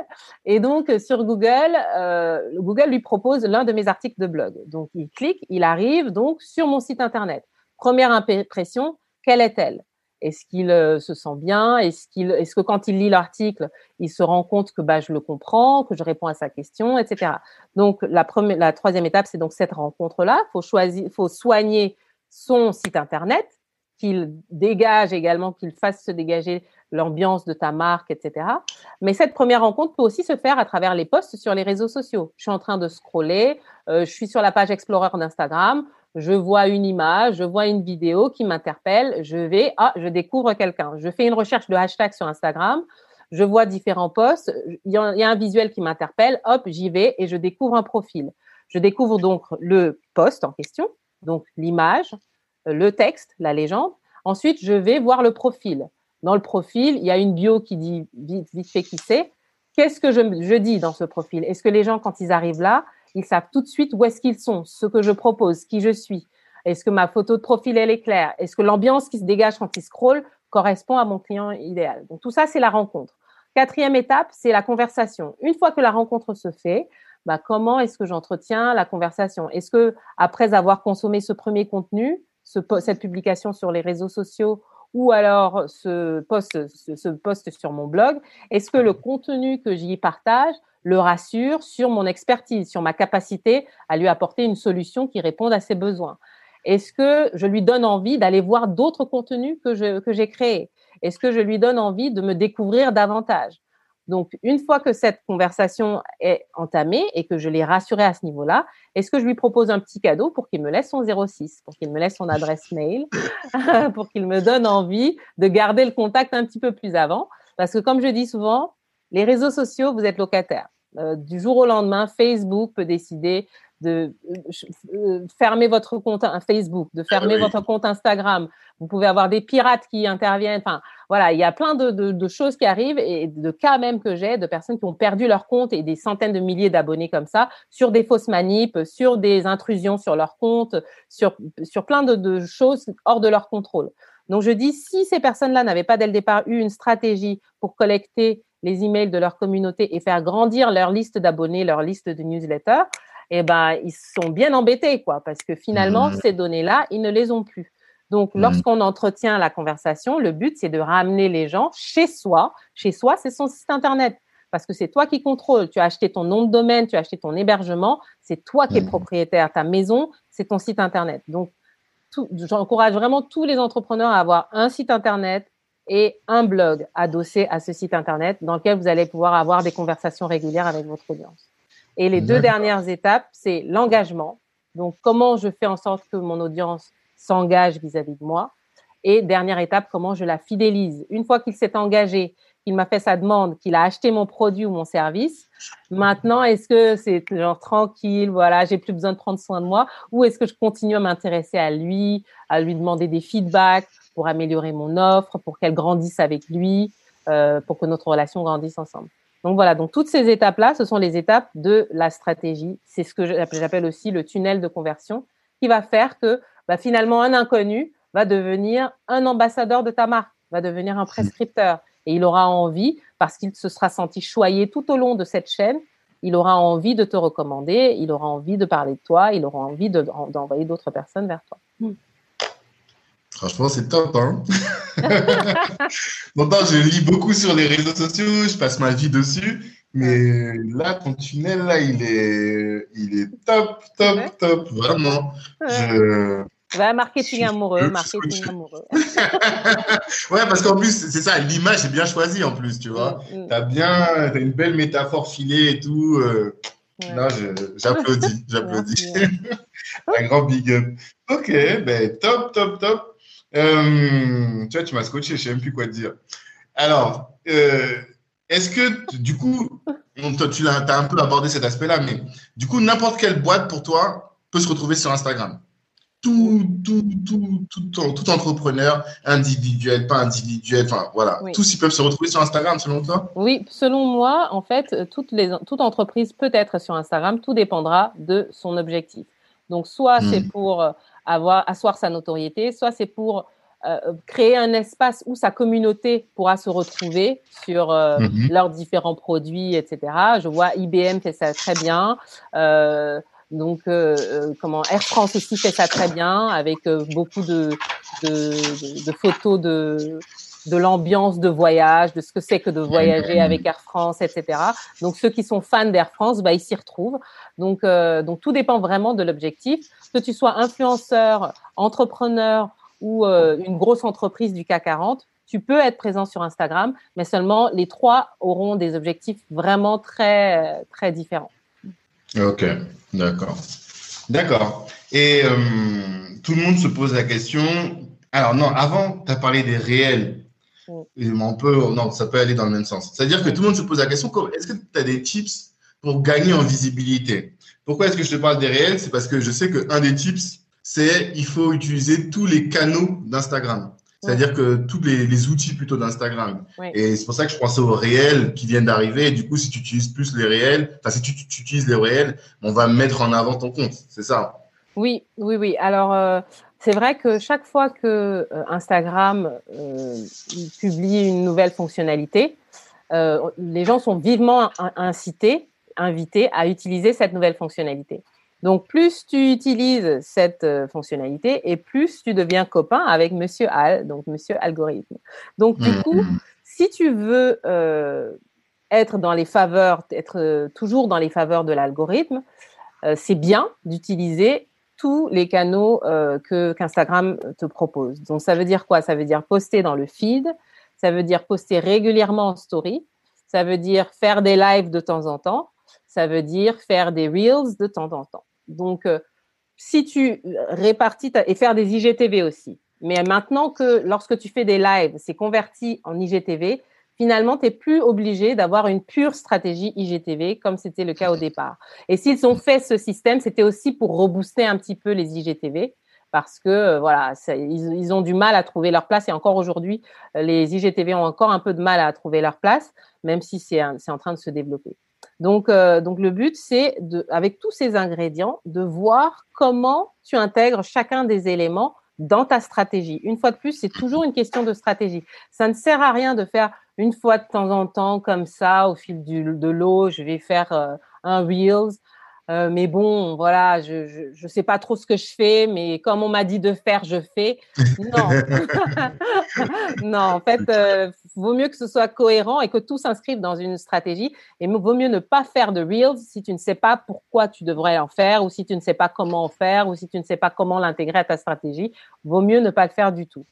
et donc sur Google, euh, Google lui propose l'un de mes articles de blog. Donc il clique, il arrive donc sur mon site internet. Première impression, quelle est-elle? Est-ce qu'il euh, se sent bien? Est-ce est-ce que quand il lit l'article, il se rend compte que bah je le comprends, que je réponds à sa question, etc. Donc la première, la troisième étape, c'est donc cette rencontre-là. Faut choisir, faut soigner son site internet qu'il dégage également, qu'il fasse se dégager l'ambiance de ta marque, etc. Mais cette première rencontre peut aussi se faire à travers les posts sur les réseaux sociaux. Je suis en train de scroller, euh, je suis sur la page Explorer d'Instagram, je vois une image, je vois une vidéo qui m'interpelle, je vais, ah, je découvre quelqu'un. Je fais une recherche de hashtag sur Instagram, je vois différents posts, il y a, un visuel qui m'interpelle, hop, j'y vais et je découvre un profil. Je découvre donc le post en question, donc l'image, le texte, la légende. Ensuite, je vais voir le profil. Dans le profil, il y a une bio qui dit vite, fait qui c'est. Qu'est-ce que je, dis dans ce profil? Est-ce que les gens, quand ils arrivent là, ils savent tout de suite où est-ce qu'ils sont, ce que je propose, qui je suis Est-ce que ma photo de profil, elle est claire? Est-ce que l'ambiance qui se dégage quand ils scrollent correspond à mon client idéal? Donc tout ça, c'est la rencontre. Quatrième étape, c'est la conversation. Une fois que la rencontre se fait, bah, comment est-ce que j'entretiens la conversation? Est-ce que après avoir consommé ce premier contenu, cette publication sur les réseaux sociaux ou alors ce post, ce, post sur mon blog, est-ce que le contenu que j'y partage le rassure sur mon expertise, sur ma capacité à lui apporter une solution qui réponde à ses besoins? Est-ce que je lui donne envie d'aller voir d'autres contenus que, je, que j'ai créés? Est-ce que je lui donne envie de me découvrir davantage? Donc, une fois que cette conversation est entamée et que je l'ai rassuré à ce niveau-là, est-ce que je lui propose un petit cadeau pour qu'il me laisse son 06, pour qu'il me laisse son adresse mail, <laughs> pour qu'il me donne envie de garder le contact un petit peu plus avant? Parce que comme je dis souvent, les réseaux sociaux, vous êtes locataire. Euh, du jour au lendemain, Facebook peut décider de euh, fermer votre compte Facebook, de fermer votre compte Instagram. Vous pouvez avoir des pirates qui interviennent. Enfin, voilà, il y a plein de, de, choses qui arrivent et de cas même que j'ai de personnes qui ont perdu leur compte et des centaines de milliers d'abonnés comme ça sur des fausses manips, sur des intrusions sur leur compte, sur, sur plein de, de choses hors de leur contrôle. Donc, je dis, si ces personnes-là n'avaient pas dès le départ eu une stratégie pour collecter les emails de leur communauté et faire grandir leur liste d'abonnés, leur liste de newsletters, eh ben, ils sont bien embêtés, quoi, parce que finalement, mmh. ces données-là, ils ne les ont plus. Donc, mmh. lorsqu'on entretient la conversation, le but, c'est de ramener les gens chez soi. Chez soi, c'est son site Internet. Parce que c'est toi qui contrôles. Tu as acheté ton nom de domaine, tu as acheté ton hébergement. C'est toi qui es mmh. propriétaire. Ta maison, c'est ton site Internet. Donc, j'encourage vraiment tous les entrepreneurs à avoir un site Internet et un blog adossé à ce site Internet dans lequel vous allez pouvoir avoir des conversations régulières avec votre audience. Et les deux dernières étapes, c'est l'engagement. Donc, comment je fais en sorte que mon audience s'engage vis-à-vis de moi. Et dernière étape, comment je la fidélise. Une fois qu'il s'est engagé, qu'il m'a fait sa demande, qu'il a acheté mon produit ou mon service, maintenant, est-ce que c'est genre tranquille, voilà, j'ai plus besoin de prendre soin de moi, ou est-ce que je continue à m'intéresser à lui, à lui demander des feedbacks pour améliorer mon offre, pour qu'elle grandisse avec lui, euh, pour que notre relation grandisse ensemble? Donc voilà, donc toutes ces étapes-là, ce sont les étapes de la stratégie. C'est ce que j'appelle aussi le tunnel de conversion qui va faire que bah, finalement un inconnu va devenir un ambassadeur de ta marque, va devenir un prescripteur. Et il aura envie, parce qu'il se sera senti choyé tout au long de cette chaîne, il aura envie de te recommander, il aura envie de parler de toi, il aura envie d'envoyer d'autres personnes vers toi. Franchement, c'est top. Hein <laughs> Pourtant, je lis beaucoup sur les réseaux sociaux, je passe ma vie dessus. Mais là, ton tunnel, là, il est, il est top, top, top. Vraiment. Je... marketing amoureux, marketing <laughs> amoureux. ouais, parce qu'en plus, c'est ça, l'image est bien choisie en plus, tu vois. Mm, mm. Tu as bien, as une belle métaphore filée et tout. Euh... Non, j'applaudis, <laughs> j'applaudis. Un grand big up. Ok, ben top, top, top. Euh, tu vois, tu m'as scotché, je ne sais même plus quoi te dire. Alors, euh, est-ce que, du coup, tu as, un peu abordé cet aspect-là, mais du coup, n'importe quelle boîte pour toi peut se retrouver sur Instagram? tout, tout, tout, tout, tout, entrepreneur, individuel, pas individuel, enfin voilà, tous ils peuvent se retrouver sur Instagram selon toi? Oui, selon moi, en fait, toutes les, toute entreprise peut être sur Instagram, tout dépendra de son objectif. Donc, soit c'est hmm. pour euh, avoir, asseoir sa notoriété, soit c'est pour euh, créer un espace où sa communauté pourra se retrouver sur euh, mhm. leurs différents produits, etc. Je vois IBM fait ça très bien. Euh, donc, comment Air France aussi fait ça très bien, avec beaucoup de, de, de, photos de, de l'ambiance de voyage, de ce que c'est que de voyager avec Air France, etc. Donc, ceux qui sont fans d'Air France, bah, ils s'y retrouvent. Donc, donc, tout dépend vraiment de l'objectif. Que tu sois influenceur, entrepreneur ou euh, une grosse entreprise du CAC 40, tu peux être présent sur Instagram, mais seulement les trois auront des objectifs vraiment très, très différents. Ok, d'accord. D'accord. Et euh, tout le monde se pose la question. Alors, non, avant, tu as parlé des réels. On peut, non, ça peut aller dans le même sens. C'est-à-dire que tout le monde se pose la question est-ce que tu as des tips pour gagner en visibilité? Pourquoi est-ce que je te parle des réels? C'est parce que je sais qu'un des tips, c'est il faut utiliser tous les canaux d'Instagram. C'est-à-dire que tous les, outils plutôt d'Instagram. Et c'est pour ça que je pensais aux réels qui viennent d'arriver. Du coup, si tu utilises plus les réels, enfin, si tu, utilises les réels, on va mettre en avant ton compte. C'est ça. Oui, oui, oui. Alors, euh, c'est vrai que chaque fois que euh, Instagram euh, publie une nouvelle fonctionnalité, les gens sont vivement incités, invités à utiliser cette nouvelle fonctionnalité. Donc, plus tu utilises cette fonctionnalité et plus tu deviens copain avec Monsieur Al, donc Monsieur Algorithme. Donc, du coup, mm-hmm. si tu veux être dans les faveurs, être toujours dans les faveurs de l'algorithme, c'est bien d'utiliser tous les canaux que qu'Instagram te propose. Donc, ça veut dire quoi? Ça veut dire poster dans le feed, ça veut dire poster régulièrement en story, ça veut dire faire des lives de temps en temps, ça veut dire faire des reels de temps en temps. Donc, euh, si tu répartis et faire des IGTV aussi. Mais maintenant que lorsque tu fais des lives, c'est converti en IGTV, finalement, tu n'es plus obligé d'avoir une pure stratégie IGTV comme c'était le cas au départ. Et s'ils ont fait ce système, c'était aussi pour rebooster un petit peu les IGTV parce que euh, voilà, ils, ont du mal à trouver leur place et encore aujourd'hui, les IGTV ont encore un peu de mal à trouver leur place, même si c'est en train de se développer. Donc, euh, donc le but, c'est avec tous ces ingrédients, de voir comment tu intègres chacun des éléments dans ta stratégie. Une fois de plus, c'est toujours une question de stratégie. Ça ne sert à rien de faire une fois de temps en temps comme ça, au fil de l'eau, je vais faire euh, un Reels euh, mais bon, voilà, je, je, sais pas trop ce que je fais, mais comme on m'a dit de faire, je fais. Non, <laughs> non, en fait, euh, vaut mieux que ce soit cohérent et que tout s'inscrive dans une stratégie. Et vaut mieux ne pas faire de reels si tu ne sais pas pourquoi tu devrais en faire, ou si tu ne sais pas comment en faire, ou si tu ne sais pas comment l'intégrer à ta stratégie. Vaut mieux ne pas le faire du tout.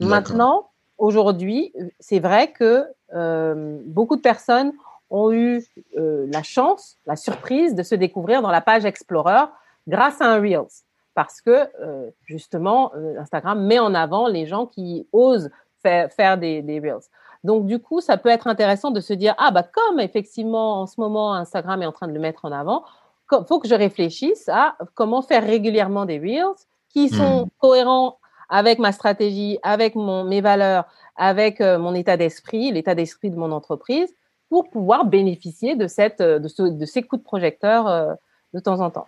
Maintenant, aujourd'hui, c'est vrai que euh, beaucoup de personnes ont eu euh, la chance, la surprise de se découvrir dans la page Explorer grâce à un Reels. Parce que euh, justement, euh, Instagram met en avant les gens qui osent faire, faire des, des, Reels. Donc du coup, ça peut être intéressant de se dire, ah bah comme effectivement en ce moment Instagram est en train de le mettre en avant, il faut que je réfléchisse à comment faire régulièrement des Reels qui sont hmm. cohérents avec ma stratégie, avec mon, mes valeurs, avec mon état d'esprit, l'état d'esprit de mon entreprise, pour pouvoir bénéficier de, cette, euh, de, ce, de ces coups de projecteur euh, de temps en temps.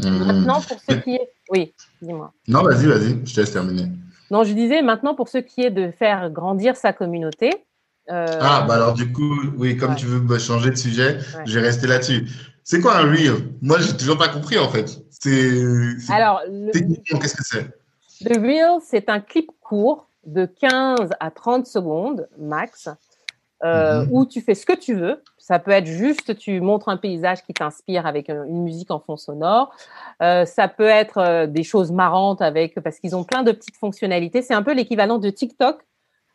Mmh. Maintenant, pour ce qui est. Oui, dis-moi. Non, vas-y, vas-y, je te laisse terminer. Non, je disais maintenant, pour ce qui est de faire grandir sa communauté. Euh, ah, bah alors du coup, oui, comme tu veux changer de sujet, je vais rester là-dessus. C'est quoi un reel? Moi, j'ai toujours pas compris en fait. C'est. Alors, techniquement, qu'est-ce que c'est? Le reel, c'est un clip court de 15 à 30 secondes max euh, mhm. où tu fais ce que tu veux. Ça peut être juste, tu montres un paysage qui t'inspire avec une musique en fond sonore. Euh, ça peut être euh, des choses marrantes avec, parce qu'ils ont plein de petites fonctionnalités. C'est un peu l'équivalent de TikTok,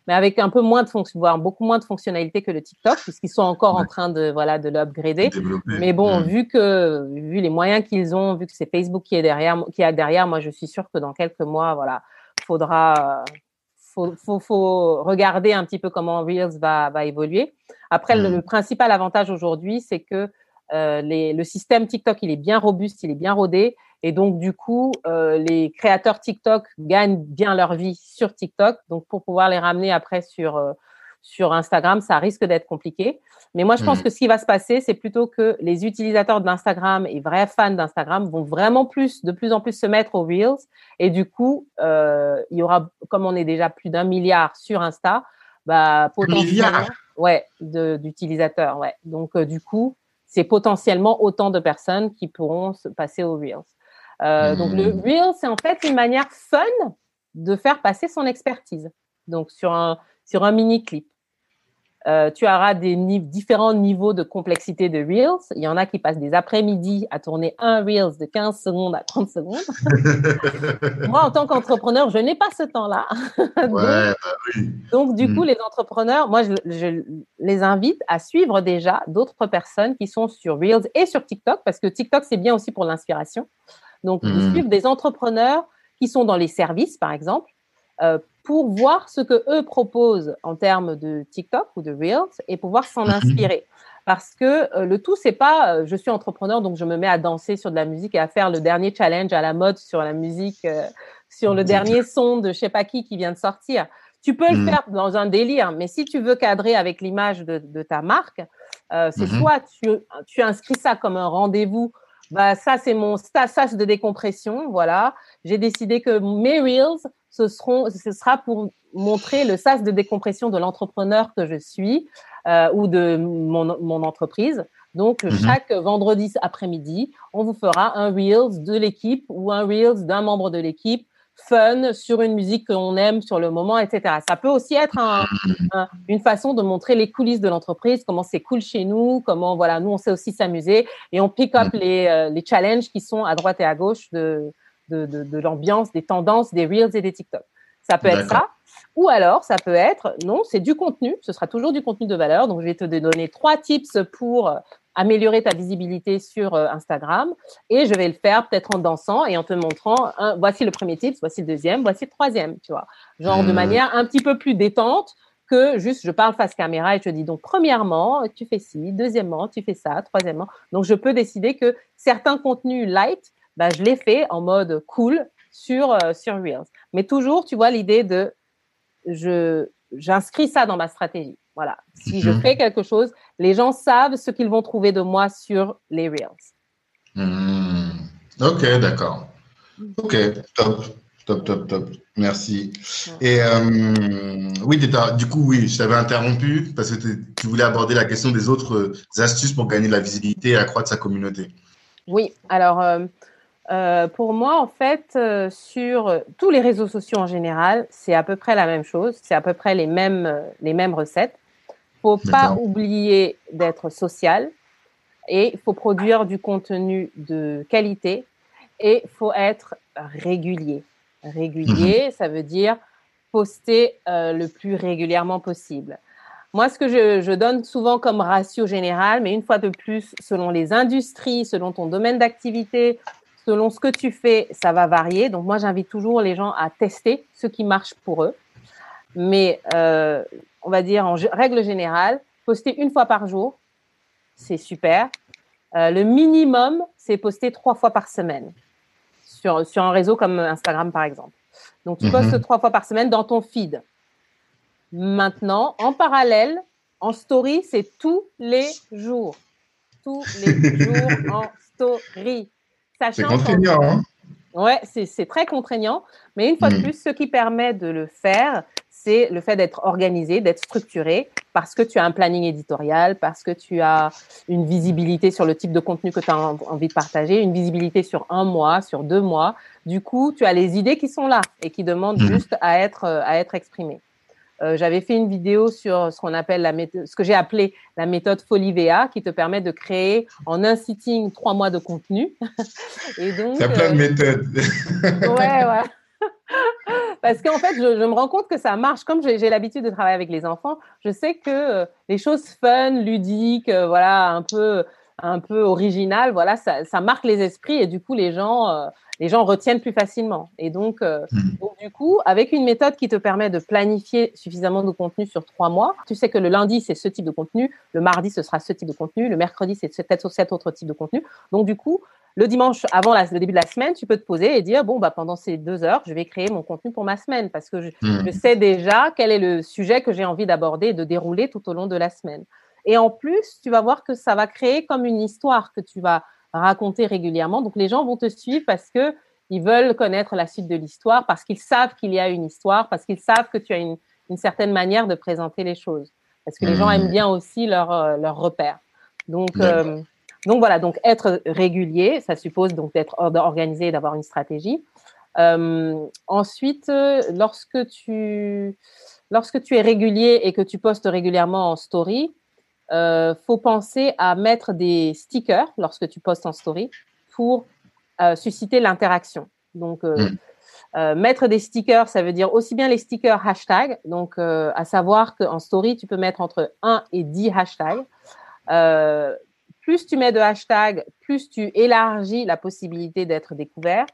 mais avec un peu moins de fonctions, voire beaucoup moins de fonctionnalités que le TikTok, puisqu'ils sont encore en train de, voilà, de l'upgrader. Mais bon, vu que, vu les moyens qu'ils ont, vu que c'est Facebook qui est derrière, qui est derrière, moi, je suis sûre que dans quelques mois, voilà, faudra, faut, faut, faut, regarder un petit peu comment Reels va, va évoluer. Après, le, mm. principal avantage aujourd'hui, c'est que le système TikTok, il est bien robuste, il est bien rodé. Et donc, du coup, les créateurs TikTok gagnent bien leur vie sur TikTok. Donc, pour pouvoir les ramener après sur, sur Instagram, ça risque d'être compliqué. Mais moi, je pense mmh. que ce qui va se passer, c'est plutôt que les utilisateurs d'Instagram et vrais fans d'Instagram vont vraiment plus, de plus en plus se mettre aux Reels. Et du coup, euh, il y aura, comme on est déjà plus d'un milliard sur Insta, bah, potentiellement, ouais, d'utilisateurs, ouais. Donc, euh, du coup, c'est potentiellement autant de personnes qui pourront se passer aux Reels. Euh, Donc, le mmh. Reels, c'est en fait une manière fun de faire passer son expertise. Donc, sur un, sur un mini clip. Euh, tu auras des différents niveaux de complexité de Reels. Il y en a qui passent des après-midi à tourner un Reels de 15 secondes à 30 secondes. <laughs> Moi, en tant qu'entrepreneur, je n'ai pas ce temps-là. <laughs> donc, bah donc, du coup, mm. les entrepreneurs, moi, je, les invite à suivre déjà d'autres personnes qui sont sur Reels et sur TikTok, parce que TikTok, c'est bien aussi pour l'inspiration. Donc, mm. suivre des entrepreneurs qui sont dans les services, par exemple, euh, pour voir ce que eux proposent en termes de TikTok ou de Reels et pouvoir s'en mhm. inspirer. Parce que euh, le tout, c'est pas euh, je suis entrepreneur, donc je me mets à danser sur de la musique et à faire le dernier challenge à la mode sur la musique, euh, sur le dernier son de je sais pas qui qui vient de sortir. Tu peux le mhm. faire dans un délire, mais si tu veux cadrer avec l'image de, de, ta marque, c'est mhm. soit tu, tu inscris ça comme un rendez-vous bah ça c'est mon sas de décompression, voilà. J'ai décidé que mes reels ce, seront, ce sera pour montrer le sas de décompression de l'entrepreneur que je suis euh, ou de mon, mon entreprise. Donc, mhm. chaque vendredi après-midi, on vous fera un Reels de l'équipe ou un Reels d'un membre de l'équipe fun sur une musique qu'on aime sur le moment, etc. Ça peut aussi être un, une façon de montrer les coulisses de l'entreprise, comment c'est cool chez nous, comment voilà, nous on sait aussi s'amuser et on pick up mhm. les, euh, les challenges qui sont à droite et à gauche de, de, l'ambiance, des tendances, des Reels et des TikTok. Ça peut être ça. Ou alors, ça peut être, non, c'est du contenu. Ce sera toujours du contenu de valeur. Donc, je vais te donner trois tips pour améliorer ta visibilité sur euh, Instagram. Et je vais le faire peut-être en dansant et en te montrant, voici le premier tip, voici le deuxième, voici le troisième, tu vois. Genre de hmm. manière un petit peu plus détente que juste je parle face caméra et je te dis donc premièrement, tu fais ci, deuxièmement, tu fais ça, troisièmement. Donc, je peux décider que certains contenus light bah, je l'ai fait en mode cool sur, euh, sur Reels. Mais toujours, tu vois, l'idée de je j'inscris ça dans ma stratégie. Voilà. Si je mhm. fais quelque chose, les gens savent ce qu'ils vont trouver de moi sur les Reels. Hmm. Ok, d'accord. Ok, top. Top, top, top. Merci. Et euh, oui, du coup, oui, je t'avais interrompu parce que tu voulais aborder la question des autres astuces pour gagner de la visibilité et accroître sa communauté. Oui, alors euh, euh, pour moi, en fait, euh, sur tous les réseaux sociaux en général, c'est à peu près la même chose, c'est à peu près les mêmes, euh, les mêmes recettes. Faut pas oublier d'être social et il faut produire du contenu de qualité et faut être régulier. Régulier, mhm. ça veut dire poster le plus régulièrement possible. Moi, ce que je, je, donne souvent comme ratio général, mais une fois de plus, selon les industries, selon ton domaine d'activité, selon ce que tu fais, ça va varier. Donc moi, j'invite toujours les gens à tester ce qui marche pour eux. Mais euh, on va dire en règle générale, poster une fois par jour, c'est super. Euh, le minimum, c'est poster trois fois par semaine sur, sur un réseau comme Instagram, par exemple. Donc, tu postes mhm. trois fois par semaine dans ton feed. Maintenant, en parallèle, en story, c'est tous les jours. Tous les jours en story. Contraignant. Hein ouais, c'est très contraignant. Mais une fois de hmm. plus, ce qui permet de le faire, c'est le fait d'être organisé, d'être structuré, parce que tu as un planning éditorial, parce que tu as une visibilité sur le type de contenu que tu as envie de partager, une visibilité sur un mois, sur deux mois. Du coup, tu as les idées qui sont là et qui demandent hmm. juste à être, à être exprimées. Euh, j'avais fait une vidéo sur ce qu'on appelle la méthode, ce que j'ai appelé la méthode Folivea, qui te permet de créer en un sitting trois mois de contenu. <laughs> Et donc, a plein de euh, méthodes. <laughs> ouais, ouais. <laughs> Parce qu'en fait, je, me rends compte que ça marche. Comme j'ai l'habitude de travailler avec les enfants, je sais que euh, les choses fun, ludiques, voilà, un peu un peu original, voilà, ça, ça, marque les esprits et du coup, les gens, les gens retiennent plus facilement. Et donc, euh, hmm. donc, du coup, avec une méthode qui te permet de planifier suffisamment de contenu sur trois mois, tu sais que le lundi, c'est ce type de contenu, le mardi, ce sera ce type de contenu, le mercredi, c'est peut-être cet autre type de contenu. Donc, du coup, le dimanche, avant le début de la semaine, tu peux te poser et dire, bon, bah, pendant ces deux heures, je vais créer mon contenu pour ma semaine parce que je, hmm. je sais déjà quel est le sujet que j'ai envie d'aborder et de dérouler tout au long de la semaine. Et en plus, tu vas voir que ça va créer comme une histoire que tu vas raconter régulièrement. Donc les gens vont te suivre parce que ils veulent connaître la suite de l'histoire, parce qu'ils savent qu'il y a une histoire, parce qu'ils savent que tu as une, certaine manière de présenter les choses. Parce que les gens aiment mmh. bien aussi leurs euh, leur repères. Donc, euh, donc voilà, donc être régulier, ça suppose donc d'être organisé et d'avoir une stratégie. Euh, ensuite, lorsque tu, lorsque tu es régulier et que tu postes régulièrement en story, euh, faut penser à mettre des stickers lorsque tu postes en story pour euh, susciter l'interaction. Donc, euh, mm. mettre des stickers, ça veut dire aussi bien les stickers hashtag, donc à savoir qu'en story, tu peux mettre entre 1 et 10 hashtags. plus tu mets de hashtags, plus tu élargis la possibilité d'être découvert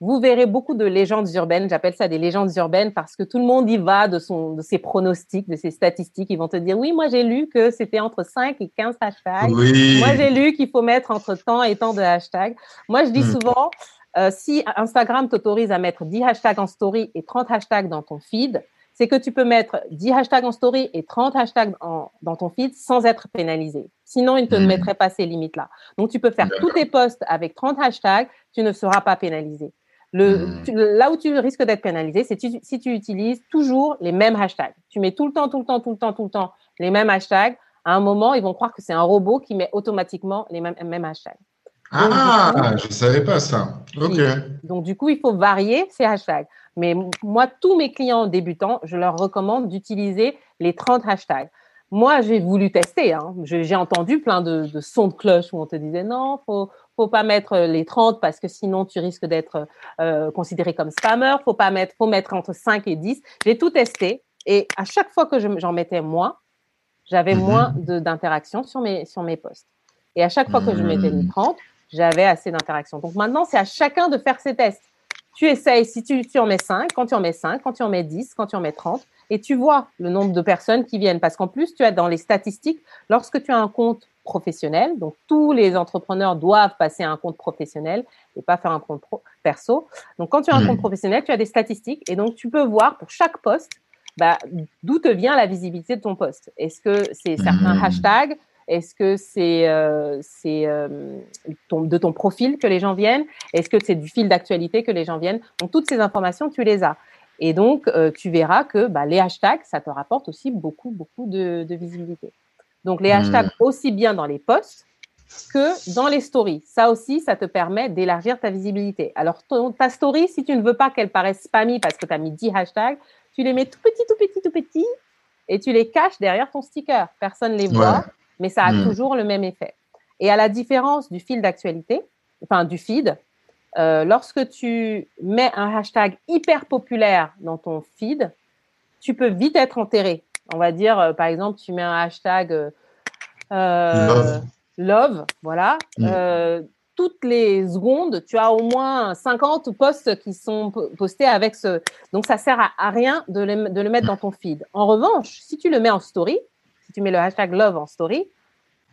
vous verrez beaucoup de légendes urbaines. J'appelle ça des légendes urbaines parce que tout le monde y va de, son, de ses pronostics, de ses statistiques. Ils vont te dire, oui, moi j'ai lu que c'était entre 5 et 15 hashtags. Moi j'ai lu qu'il faut mettre entre tant et tant de hashtags. Moi je dis hmm. souvent, euh, si Instagram t'autorise à mettre 10 hashtags en story et 30 hashtags dans ton feed, c'est que tu peux mettre 10 hashtags en story et 30 hashtags dans ton feed sans être pénalisé. Sinon, il ne te hmm. mettrait pas ces limites-là. Donc, tu peux faire tous tes posts avec 30 hashtags, tu ne seras pas pénalisé. Hmm. Le, là où tu risques d'être pénalisé, c'est si tu utilises toujours les mêmes hashtags. Tu mets tout le temps, tout le temps, tout le temps, tout le temps les mêmes hashtags. À un moment, ils vont croire que c'est un robot qui met automatiquement les mêmes, mêmes hashtags. ah, je ne savais pas ça. OK. Donc, du coup, il faut varier ces hashtags. Mais moi, tous mes clients débutants, je leur recommande d'utiliser les 30 hashtags. Moi, j'ai voulu tester. Hein. J'ai entendu plein de, de, sons de cloche où on te disait non, faut faut pas mettre les 30 parce que sinon tu risques d'être euh, considéré comme spammer. Faut pas mettre, faut mettre entre 5 et 10. J'ai tout testé et à chaque fois que j'en mettais moins, j'avais mhm. moins d'interactions sur mes, sur mes posts. Et à chaque fois que je mettais les 30, j'avais assez d'interactions. Donc maintenant, c'est à chacun de faire ses tests. Tu essayes, si tu, tu en mets 5, quand tu en mets 5, quand tu en mets 10, quand tu en mets 30, et tu vois le nombre de personnes qui viennent. Parce qu'en plus, tu as dans les statistiques, lorsque tu as un compte professionnel, donc tous les entrepreneurs doivent passer à un compte professionnel et pas faire un compte perso. Donc quand tu as un mmh. compte professionnel, tu as des statistiques et donc tu peux voir pour chaque poste bah, d'où te vient la visibilité de ton poste. Est-ce que c'est certains mmh. hashtags? Est-ce que c'est euh, euh, de ton profil que les gens viennent? Est-ce que c'est du fil d'actualité que les gens viennent? Donc toutes ces informations, tu les as. Et donc, euh, tu verras que bah, les hashtags, ça te rapporte aussi beaucoup, beaucoup de, visibilité. Donc, les hashtags hmm. aussi bien dans les posts que dans les stories. Ça aussi, ça te permet d'élargir ta visibilité. Alors, ta story, si tu ne veux pas qu'elle paraisse spammy parce que tu as mis 10 hashtags, tu les mets tout petit, tout petit, tout petit et tu les caches derrière ton sticker. Personne ne les voit, mais ça a hmm. toujours le même effet. Et à la différence du fil d'actualité, enfin du feed, euh, lorsque tu mets un hashtag hyper populaire dans ton feed, tu peux vite être enterré. On va dire, euh, par exemple, tu mets un hashtag euh, love. voilà. Mm. toutes les secondes, tu as au moins 50 posts qui sont postés avec ce. Donc, ça sert à, rien de le, de le, mettre dans ton feed. En revanche, si tu le mets en story, si tu mets le hashtag love en story,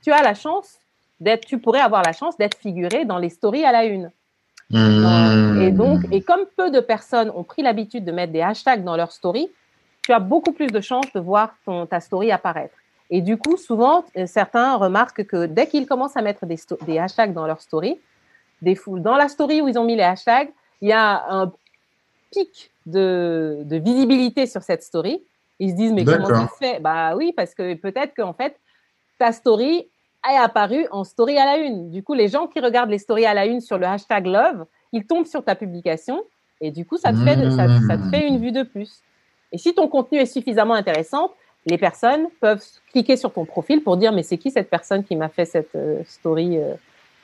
tu as la chance d'être, tu pourrais avoir la chance d'être figuré dans les stories à la une. Mmh. Et donc, et comme peu de personnes ont pris l'habitude de mettre des hashtags dans leur story, tu as beaucoup plus de chances de voir ton, ta story apparaître. Et du coup, souvent, euh, certains remarquent que dès qu'ils commencent à mettre des, des, hashtags dans leur story, des foules, dans la story où ils ont mis les hashtags, il y a un pic de, de visibilité sur cette story. Ils se disent, mais comment ça se fait Bah oui, parce que peut-être qu'en fait, ta story, est apparu en story à la une. Du coup, les gens qui regardent les stories à la une sur le hashtag love, ils tombent sur ta publication et du coup, ça te, fait, ça, te fait une vue de plus. Et si ton contenu est suffisamment intéressant, les personnes peuvent cliquer sur ton profil pour dire mais c'est qui cette personne qui m'a fait cette euh, story euh,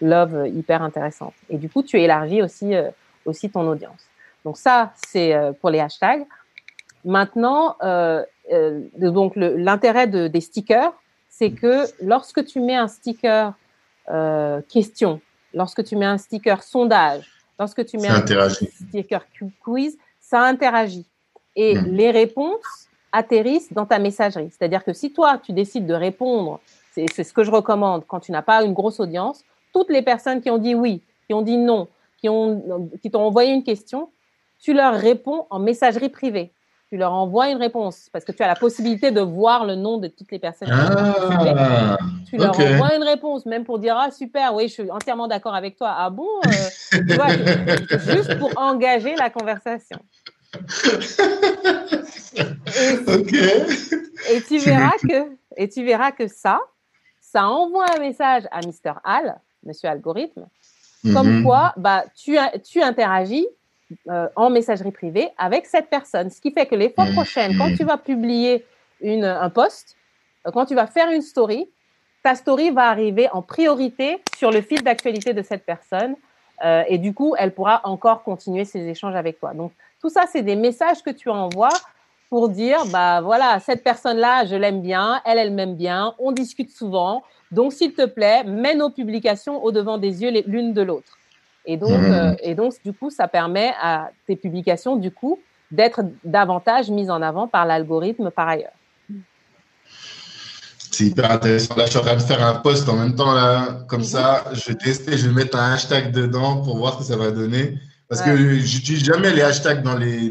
love hyper intéressante? Et du coup, tu élargis aussi, euh, aussi ton audience. Donc ça, c'est pour les hashtags. Maintenant, donc l'intérêt de, des stickers, c'est que lorsque tu mets un sticker question, lorsque tu mets un sticker sondage, lorsque tu mets un sticker quiz, ça interagit. Et hmm. les réponses atterrissent dans ta messagerie. C'est-à-dire que si toi, tu décides de répondre, c'est ce que je recommande quand tu n'as pas une grosse audience, toutes les personnes qui ont dit oui, qui ont dit non, qui t'ont qui envoyé une question, tu leur réponds en messagerie privée. Tu leur envoies une réponse parce que tu as la possibilité de voir le nom de toutes les personnes. Ah, tu leur envoies une réponse, même pour dire Ah, super, oui, je suis entièrement d'accord avec toi. Ah bon euh, tu vois, Juste pour engager la conversation. <laughs> Et, tu verras que, et tu verras que ça, ça envoie un message à Mr. Hall, monsieur algorithme, comme mhm. quoi bah, tu, tu interagis euh, en messagerie privée avec cette personne. Ce qui fait que les fois mhm. prochaines, quand tu vas publier une, un post, euh, quand tu vas faire une story, ta story va arriver en priorité sur le fil d'actualité de cette personne. Euh, et du coup, elle pourra encore continuer ses échanges avec toi. Donc, tout ça, c'est des messages que tu envoies pour dire, bah voilà, cette personne-là, je l'aime bien, elle, elle m'aime bien, on discute souvent. Donc, s'il te plaît, mets nos publications au devant des yeux l'une de l'autre. Et donc, mmh. euh, et donc, du coup, ça permet à tes publications, du coup, d'être davantage mises en avant par l'algorithme par ailleurs. C'est hyper intéressant. Là, je suis en train de faire un post en même temps, là, comme ça. Je vais tester, je vais mettre un hashtag dedans pour voir ce que ça va donner. Parce que j'utilise jamais les hashtags dans les,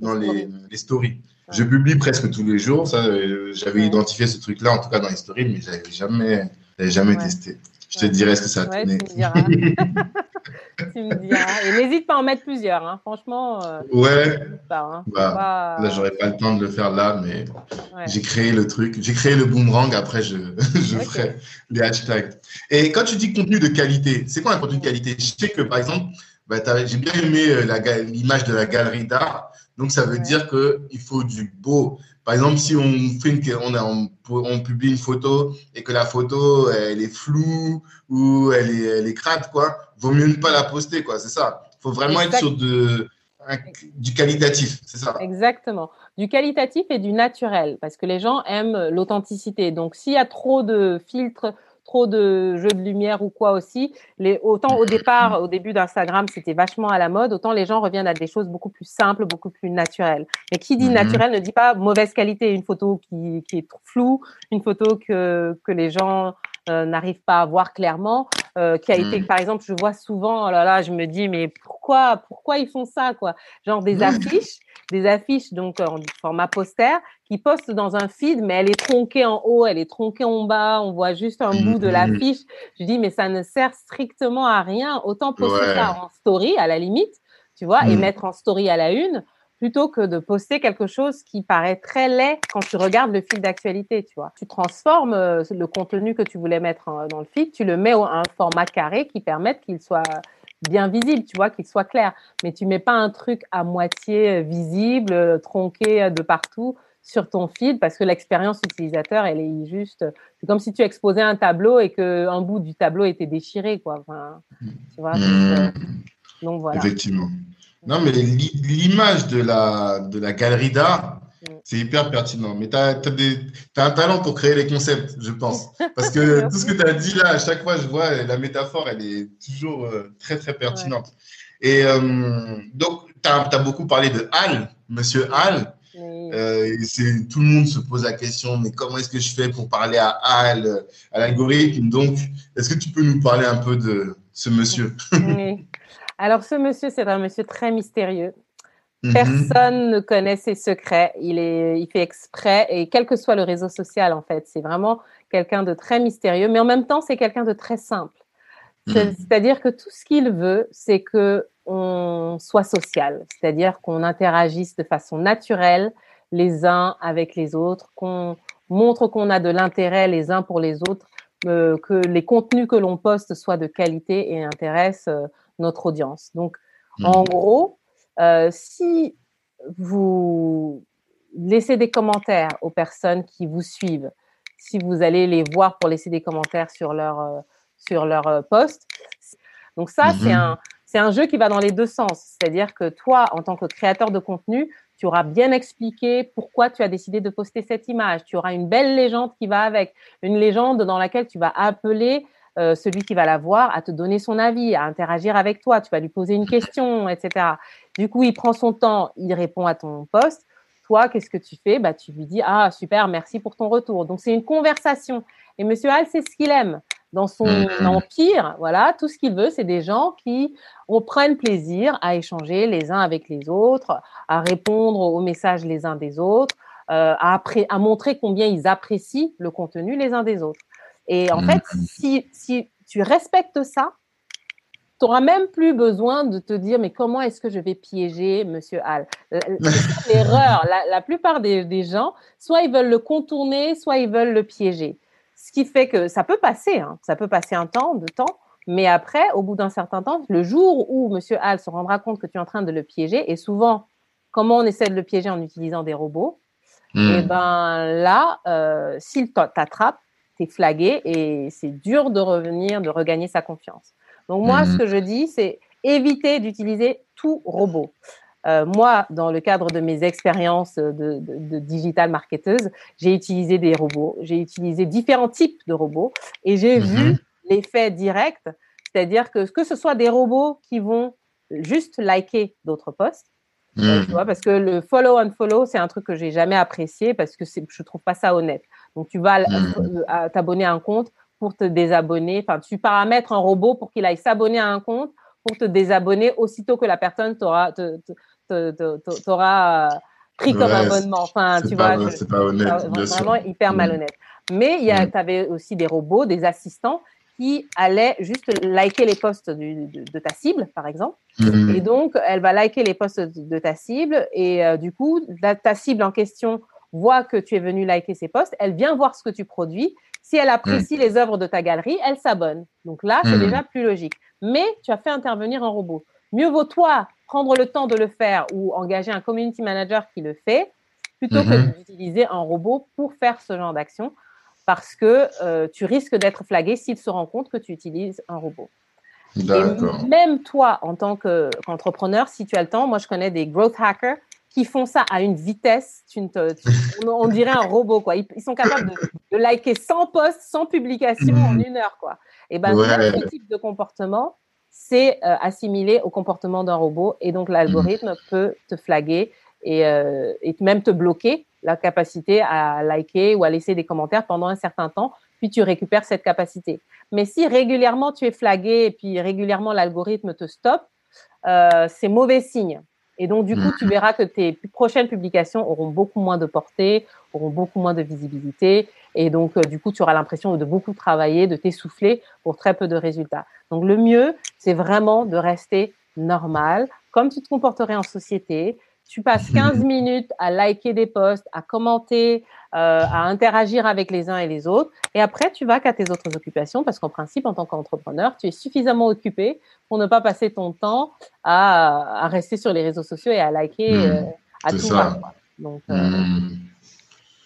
dans les, stories. Je publie presque tous les jours. Ça, euh, j'avais identifié ce truc-là, en tout cas dans les stories, mais j'avais jamais, jamais testé. Je te dirai ce que ça a donné. Tu me diras. <laughs> tu me diras. Et n'hésite pas à en mettre plusieurs. Hein. Franchement. Euh, ouais. Hein. Bah, là, j'aurais pas le temps de le faire là, mais j'ai créé le truc. J'ai créé le boomerang. Après, je, <laughs> je ferai les hashtags. Et quand tu dis contenu de qualité, c'est quoi un contenu de qualité? Je sais que, par exemple, bah, j'ai bien aimé euh, l'image de la galerie d'art. Donc, ça veut dire qu'il faut du beau. Par exemple, si on, fait une, on, on, publie une photo et que la photo, elle est floue ou elle est, elle est crade, quoi, vaut mieux ne pas la poster, quoi. C'est ça. Il faut vraiment être sur de, du qualitatif, c'est ça. Exactement. Du qualitatif et du naturel, parce que les gens aiment l'authenticité. Donc, s'il y a trop de filtres, trop de jeux de lumière ou quoi aussi. Les, autant au départ, au début d'Instagram, c'était vachement à la mode, autant les gens reviennent à des choses beaucoup plus simples, beaucoup plus naturelles. Mais qui dit mhm. naturel ne dit pas mauvaise qualité. Une photo qui, qui est floue, une photo que, que les gens n'arrivent pas à voir clairement, euh, qui a été, mhm. par exemple, je vois souvent, oh là là, je me dis, mais pourquoi, pourquoi ils font ça, quoi? Genre des affiches, des affiches donc en format poster qui postent dans un feed, mais elle est tronquée en haut, elle est tronquée en bas, on voit juste un bout de mhm. l'affiche. Je dis, mais ça ne sert strictement à rien. Autant poster ça en story, à la limite, tu vois, et mettre en story à la une, plutôt que de poster quelque chose qui paraît très laid quand tu regardes le fil d'actualité, tu vois. Tu transformes euh, le contenu que tu voulais mettre dans le feed, tu le mets à un format carré qui permette qu'il soit bien visible, tu vois, qu'il soit clair. Mais tu mets pas un truc à moitié euh, visible, euh, tronqué de partout sur ton feed parce que l'expérience utilisateur, elle est juste. C'est comme si tu exposais un tableau et qu'un bout du tableau était déchiré, quoi. Enfin, tu vois. donc voilà. Effectivement. Non, mais l'image de la, de la galerie d'art, c'est hyper pertinent. Mais tu as, as, un talent pour créer les concepts, je pense. Parce que <laughs> tout ce que tu as dit là, à chaque fois, je vois la métaphore, elle est toujours euh, très, très pertinente. Et euh, donc, tu as, beaucoup parlé de Hall, monsieur Hall. Euh, tout le monde se pose la question, mais comment est-ce que je fais pour parler à Hall, à l'algorithme? Donc, est-ce que tu peux nous parler un peu de ce monsieur? Oui. <laughs> Alors, ce monsieur, c'est un monsieur très mystérieux. Mhm. Personne ne connaît ses secrets. Il, est, il fait exprès, et quel que soit le réseau social, en fait, c'est vraiment quelqu'un de très mystérieux, mais en même temps, c'est quelqu'un de très simple. Mhm. C'est-à-dire que tout ce qu'il veut, c'est que on soit social, c'est-à-dire qu'on interagisse de façon naturelle les uns avec les autres, qu'on montre qu'on a de l'intérêt les uns pour les autres, euh, que les contenus que l'on poste soient de qualité et intéressent euh, notre audience. Donc, hmm. en gros, euh, si vous laissez des commentaires aux personnes qui vous suivent, si vous allez les voir pour laisser des commentaires sur leur, euh, sur leur euh, post, donc ça, c'est hmm. un, c'est un jeu qui va dans les deux sens. C'est-à-dire que toi, en tant que créateur de contenu, tu auras bien expliqué pourquoi tu as décidé de poster cette image. Tu auras une belle légende qui va avec, une légende dans laquelle tu vas appeler euh, celui qui va la voir à te donner son avis, à interagir avec toi. Tu vas lui poser une question, etc. Du coup, il prend son temps, il répond à ton poste. Toi, qu'est-ce que tu fais? Bah, Tu lui dis Ah, super, merci pour ton retour. Donc, c'est une conversation. Et Monsieur Hall, c'est ce qu'il aime. Dans son mm-hmm. empire, voilà, tout ce qu'il veut, c'est des gens qui prennent plaisir à échanger les uns avec les autres, à répondre aux messages les uns des autres, euh, à, à montrer combien ils apprécient le contenu les uns des autres. Et en fait, mm-hmm. si, si tu respectes ça, tu n'auras même plus besoin de te dire mais comment est-ce que je vais piéger Monsieur Hall? <laughs> L'erreur, la, la, plupart des, des, gens, soit ils veulent le contourner, soit ils veulent le piéger. Ce qui fait que ça peut passer, hein, ça peut passer un temps, de temps, mais après, au bout d'un certain temps, le jour où Monsieur Hall se rendra compte que tu es en train de le piéger, et souvent, comment on essaie de le piéger en utilisant des robots, hmm. et eh ben là, euh, s'il t'attrape, flagué et c'est dur de revenir, de regagner sa confiance. Donc moi, ce hmm. que je dis, c'est éviter d'utiliser tout robot. Euh, moi, dans le cadre de mes expériences de, digital marketeuse, j'ai utilisé des robots, j'ai utilisé différents types de robots et j'ai mhm. vu l'effet direct, c'est-à-dire que que ce soit des robots qui vont juste liker d'autres posts, euh, mhm. tu vois, parce que le follow and follow, c'est un truc que j'ai jamais apprécié parce que je trouve pas ça honnête. Donc tu vas mhm. euh, t'abonner à un compte pour te désabonner. Enfin, tu paramètres un robot pour qu'il aille s'abonner à un compte pour te désabonner aussitôt que la personne t'aura t'auras pris comme abonnement. Enfin, tu vois, c'est pas honnête, vraiment hyper mm. malhonnête. Mais il y a, mm. tu avais aussi des robots, des assistants qui allaient juste liker les posts de, ta cible, par exemple. Mm. Et donc, elle va liker les posts de, ta cible et euh, du coup, ta cible en question voit que tu es venu liker ses posts, elle vient voir ce que tu produis. Si elle apprécie les œuvres de ta galerie, elle s'abonne. Donc là, c'est déjà plus logique. Mais tu as fait intervenir un robot. Mieux vaut toi prendre le temps de le faire ou engager un community manager qui le fait, plutôt que mhm. d'utiliser un robot pour faire ce genre d'action, parce que euh, tu risques d'être flagué s'il se rend compte que tu utilises un robot. même toi, en tant qu'entrepreneur, si tu as le temps, moi je connais des growth hackers qui font ça à une vitesse, tu on, dirait un robot, quoi. Ils, sont capables de, liker 100 posts, 100 publications en une heure, quoi. Et ben, ce type de comportement, c'est euh, assimilé au comportement d'un robot et donc l'algorithme mhm. peut te flaguer et, euh, et, même te bloquer la capacité à liker ou à laisser des commentaires pendant un certain temps, puis tu récupères cette capacité. Mais si régulièrement tu es flagué et puis régulièrement l'algorithme te stoppe, euh, c'est mauvais signe. Et donc, du coup, tu mhm. verras que tes prochaines publications auront beaucoup moins de portée, auront beaucoup moins de visibilité. Et donc, du coup, tu auras l'impression de beaucoup travailler, de t'essouffler pour très peu de résultats. Donc le mieux, c'est vraiment de rester normal, comme tu te comporterais en société. Tu passes 15 mhm. minutes à liker des posts, à commenter, euh, à interagir avec les uns et les autres. Et après, tu vas qu'à tes autres occupations parce qu'en principe, en tant qu'entrepreneur, tu es suffisamment occupé pour ne pas passer ton temps à, rester sur les réseaux sociaux et à liker mhm. euh, à tout va. Donc, euh, mhm.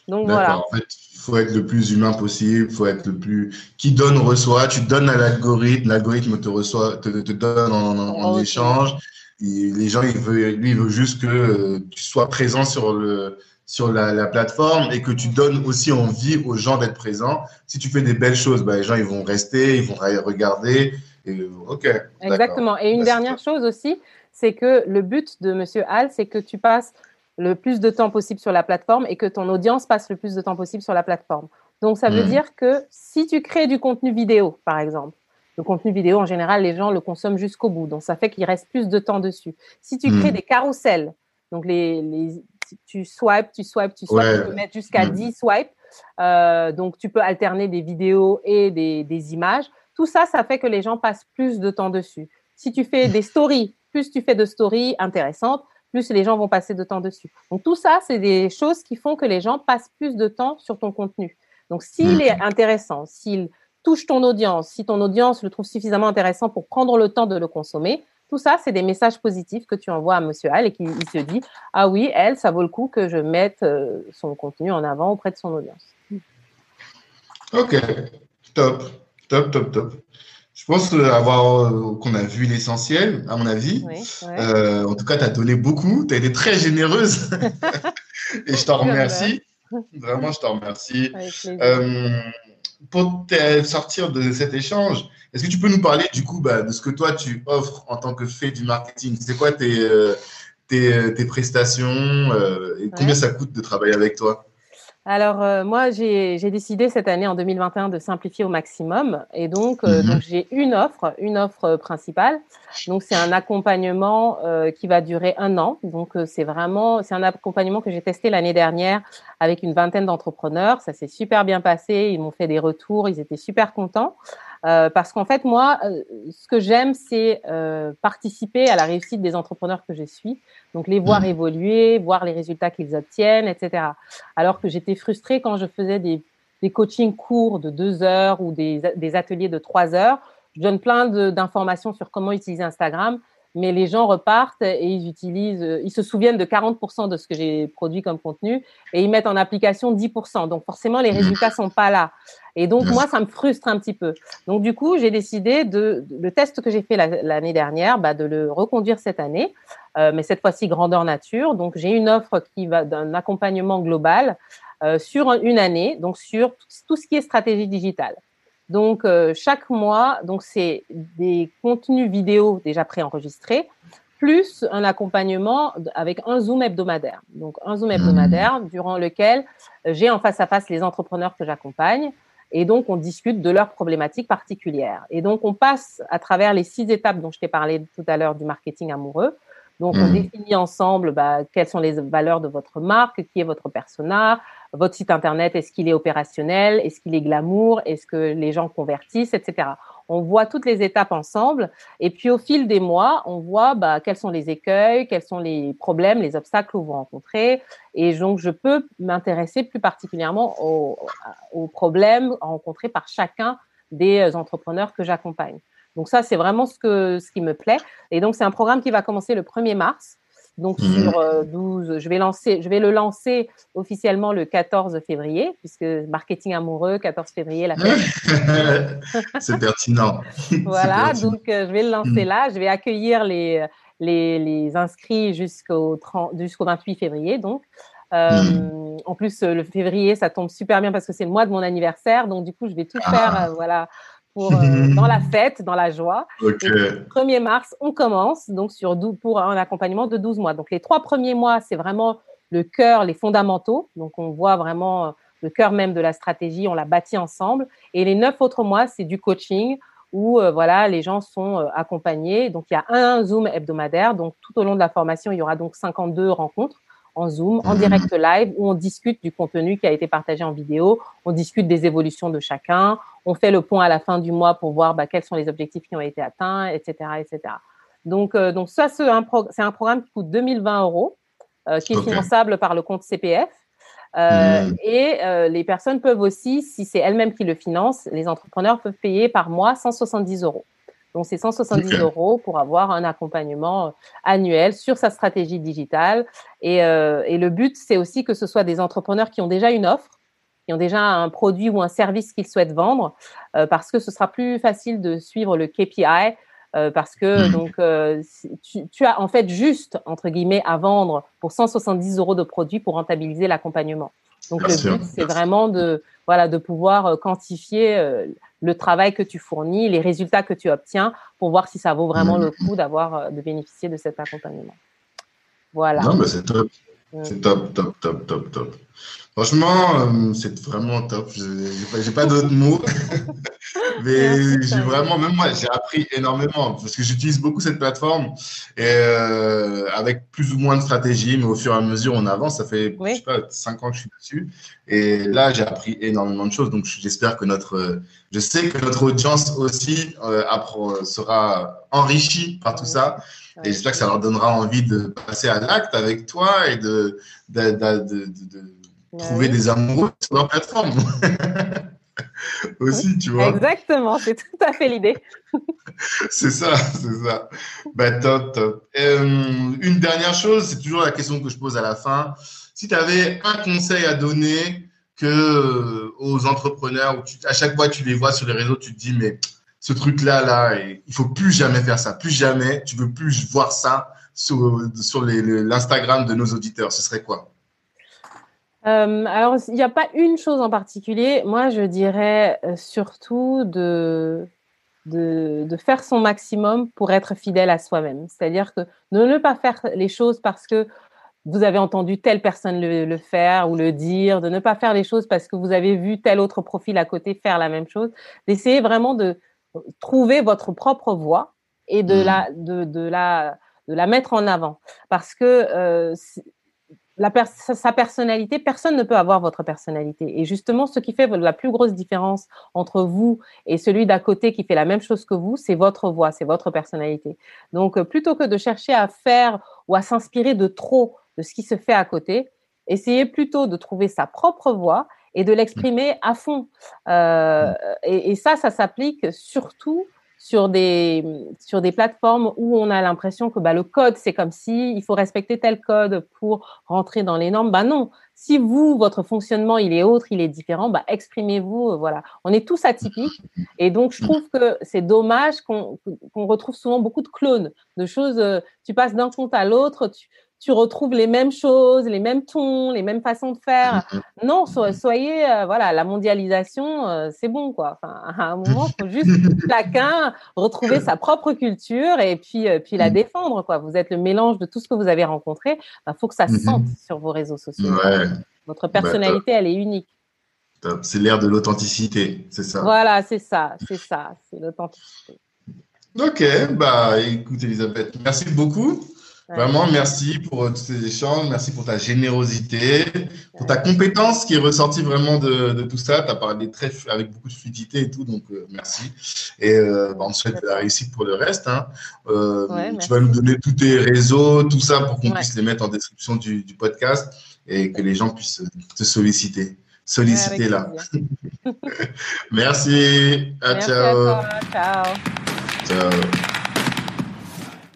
donc voilà. En fait, faut être le plus humain possible, faut être le plus qui donne reçoit. Tu donnes à l'algorithme, l'algorithme te reçoit, te, te donne en, échange. Les gens, il veut, lui, il veut juste que euh, tu sois présent sur le sur la, plateforme et que tu donnes aussi envie aux gens d'être présents. Si tu fais des belles choses, bah, les gens ils vont rester, ils vont regarder. Et, ok. Exactement. Et une bah, dernière chose aussi, c'est que le but de Monsieur Hall, c'est que tu passes le plus de temps possible sur la plateforme et que ton audience passe le plus de temps possible sur la plateforme. Donc, ça veut hmm. dire que si tu crées du contenu vidéo, par exemple, le contenu vidéo, en général, les gens le consomment jusqu'au bout. Donc, ça fait qu'il reste plus de temps dessus. Si tu crées hmm. des carousels, donc les, les, tu swipes, tu swipes, tu swipes, tu peux mettre jusqu'à 10 hmm. swipes. Euh, donc, tu peux alterner des vidéos et des, des images. Tout ça, ça fait que les gens passent plus de temps dessus. Si tu fais des stories, plus tu fais de stories intéressantes, plus les gens vont passer de temps dessus. Donc tout ça, c'est des choses qui font que les gens passent plus de temps sur ton contenu. Donc s'il est intéressant, s'il touche ton audience, si ton audience le trouve suffisamment intéressant pour prendre le temps de le consommer, tout ça, c'est des messages positifs que tu envoies à Monsieur Hall et qu'il se dit ah oui, elle, ça vaut le coup que je mette euh, son contenu en avant auprès de son audience. Ok, top, top, top, top. Je pense avoir euh, qu'on a vu l'essentiel, à mon avis. Euh, en tout cas, tu as donné beaucoup. Tu as été très généreuse. <laughs> Et je t'en remercie. Vraiment, je t'en remercie. Euh, pour sortir de cet échange, est-ce que tu peux nous parler du coup bah, de ce que toi tu offres en tant que fait du marketing? C'est quoi tes, euh, tes, tes, prestations euh, et combien ça coûte de travailler avec toi? Alors, euh, moi, j'ai décidé cette année, en 2021, de simplifier au maximum. Et donc, euh, mhm. donc j'ai une offre, une offre principale. Donc, c'est un accompagnement euh, qui va durer un an. Donc, c'est vraiment, c'est un accompagnement que j'ai testé l'année dernière avec une vingtaine d'entrepreneurs. Ça s'est super bien passé. Ils m'ont fait des retours. Ils étaient super contents. Euh, parce qu'en fait, moi, euh, ce que j'aime, c'est euh, participer à la réussite des entrepreneurs que je suis. Donc, les voir mmh. évoluer, voir les résultats qu'ils obtiennent, etc. Alors que j'étais frustrée quand je faisais des, des coachings courts de deux heures ou des, des ateliers de trois heures. Je donne plein d'informations sur comment utiliser Instagram mais les gens repartent et ils utilisent, ils se souviennent de 40% de ce que j'ai produit comme contenu et ils mettent en application 10%. Donc forcément, les mmh. résultats sont pas là. Et donc moi, ça me frustre un petit peu. Donc du coup, j'ai décidé de, le test que j'ai fait l'année dernière, bah, de le reconduire cette année, euh, mais cette fois-ci grandeur nature. Donc j'ai une offre qui va d'un accompagnement global euh, sur une année, donc sur tout ce qui est stratégie digitale. Donc euh, chaque mois, donc c'est des contenus vidéo déjà préenregistrés, plus un accompagnement avec un zoom hebdomadaire. Donc un zoom hebdomadaire durant lequel j'ai en face à face les entrepreneurs que j'accompagne. Et donc, on discute de leurs problématiques particulières. Et donc, on passe à travers les six étapes dont je t'ai parlé tout à l'heure du marketing amoureux. Donc, on mmh. définit ensemble bah, quelles sont les valeurs de votre marque, qui est votre persona, votre site internet, est-ce qu'il est opérationnel, est-ce qu'il est glamour, est-ce que les gens convertissent, etc. On voit toutes les étapes ensemble et puis au fil des mois, on voit bah, quels sont les écueils, quels sont les problèmes, les obstacles que vous rencontrez. Et donc, je peux m'intéresser plus particulièrement aux, aux problèmes rencontrés par chacun des entrepreneurs que j'accompagne. Donc ça, c'est vraiment ce, que, ce qui me plaît. Et donc, c'est un programme qui va commencer le 1er mars. Donc mhm. sur 12, euh, je vais lancer, je vais le lancer officiellement le 14 février, puisque marketing amoureux, 14 février, la fête. <laughs> c'est pertinent. <laughs> voilà, donc euh, je vais le lancer mhm. là. Je vais accueillir les, les, les inscrits jusqu'au jusqu'au 28 février, donc. Euh, mhm. En plus, le février, ça tombe super bien parce que c'est le mois de mon anniversaire, donc du coup, je vais tout faire, ah. Voilà, euh, <laughs> dans la fête, dans la joie. le 1er mars, on commence donc sur pour un accompagnement de 12 mois. Donc les trois premiers mois, c'est vraiment le cœur, les fondamentaux. Donc on voit vraiment euh, le cœur même de la stratégie, on l'a bâti ensemble. Et les neuf autres mois, c'est du coaching où euh, voilà, les gens sont accompagnés. Donc il y a un Zoom hebdomadaire. Donc tout au long de la formation, il y aura donc 52 rencontres en Zoom, en direct live, où on discute du contenu qui a été partagé en vidéo, on discute des évolutions de chacun, on fait le point à la fin du mois pour voir bah, quels sont les objectifs qui ont été atteints, etc. etc. Donc, euh, donc ça, c'est un, un, programme qui coûte 2020 euros, euh, qui est finançable par le compte CPF. Euh, hmm. Et les personnes peuvent aussi, si c'est elles-mêmes qui le financent, les entrepreneurs peuvent payer par mois 170 euros. Donc, c'est 170 euros pour avoir un accompagnement euh, annuel sur sa stratégie digitale. Et, euh, et le but, c'est aussi que ce soit des entrepreneurs qui ont déjà une offre, qui ont déjà un produit ou un service qu'ils souhaitent vendre, euh, parce que ce sera plus facile de suivre le KPI. parce que hmm. donc tu, tu, as en fait juste entre guillemets à vendre pour 170 euros de produits pour rentabiliser l'accompagnement. Donc le but c'est vraiment de voilà de pouvoir quantifier le travail que tu fournis, les résultats que tu obtiens pour voir si ça vaut vraiment le coup d'avoir, euh, de bénéficier de cet accompagnement. Voilà. Non, mais c'est top. C'est top, top, top, top, top. Franchement, euh, c'est vraiment top. Je n'ai pas, d'autres mots. <laughs> Mais j'ai vraiment, même moi, j'ai appris énormément parce que j'utilise beaucoup cette plateforme et euh, avec plus ou moins de stratégie, mais au fur et à mesure, on avance. Ça fait, je sais pas, cinq ans que je suis dessus. Et là, j'ai appris énormément de choses. Donc, j'espère que notre, je sais que notre audience aussi euh, sera enrichie par tout ça. Et j'espère que ça leur donnera envie de passer à l'acte avec toi et de, de, de, de trouver des amoureux sur leur plateforme. <laughs> Aussi, tu vois. Exactement, c'est tout à fait l'idée. <laughs> c'est ça, c'est ça. Bah, top, top. Euh, une dernière chose, c'est toujours la question que je pose à la fin. Si tu avais un conseil à donner que euh, aux entrepreneurs, où à chaque fois tu les vois sur les réseaux, tu te dis, mais ce truc-là, là, il faut plus jamais faire ça, plus jamais, tu veux plus voir ça sur, sur l'Instagram de nos auditeurs, ce serait quoi? Alors, il n'y a pas une chose en particulier. Moi, je dirais surtout de, de, faire son maximum pour être fidèle à soi-même. C'est-à-dire que ne pas faire les choses parce que vous avez entendu telle personne le, faire ou le dire, de ne pas faire les choses parce que vous avez vu tel autre profil à côté faire la même chose, d'essayer vraiment de trouver votre propre voie et de, mmh. la, de, la, de la mettre en avant. Parce que euh, la sa personnalité, personne ne peut avoir votre personnalité. Et justement, ce qui fait la plus grosse différence entre vous et celui d'à côté qui fait la même chose que vous, c'est votre voix, c'est votre personnalité. Donc, euh, plutôt que de chercher à faire ou à s'inspirer de trop de ce qui se fait à côté, essayez plutôt de trouver sa propre voix et de l'exprimer à fond. Euh, et, et, ça, ça s'applique surtout sur des, sur des plateformes où on a l'impression que bah, le code, c'est comme si il faut respecter tel code pour rentrer dans les normes. Bah non, si vous, votre fonctionnement, il est autre, il est différent, bah, exprimez-vous. Euh, voilà. On est tous atypiques. Et donc, je trouve que c'est dommage qu'on retrouve souvent beaucoup de clones, de choses, euh, tu passes d'un compte à l'autre, tu, tu retrouves les mêmes choses, les mêmes tons, les mêmes façons de faire. Mm-hmm. Non, soyez, euh, voilà, la mondialisation, euh, c'est bon, quoi. Enfin, à un moment, il faut juste <laughs> chacun retrouver sa propre culture et puis, euh, puis la mm. défendre, quoi. Vous êtes le mélange de tout ce que vous avez rencontré. Il bah, faut que ça se sente sur vos réseaux sociaux. Votre personnalité, elle est unique. C'est l'ère de l'authenticité, c'est ça. Voilà, c'est ça, c'est ça, c'est l'authenticité. Ok, bah écoute Elisabeth, merci beaucoup. Vraiment, merci pour euh, tous ces échanges, merci pour ta générosité, pour ta compétence qui est ressortie vraiment de, de tout ça. Tu as parlé très, avec beaucoup de fluidité et tout, donc euh, merci. Et euh, bah, on te souhaite la réussite pour le reste. Hein. Euh, tu vas nous donner tous tes réseaux, tout ça pour qu'on puisse les mettre en description du, du, podcast et que les gens puissent te solliciter. Solliciter là. <laughs> merci. Ciao. À toi. Ciao. Ciao.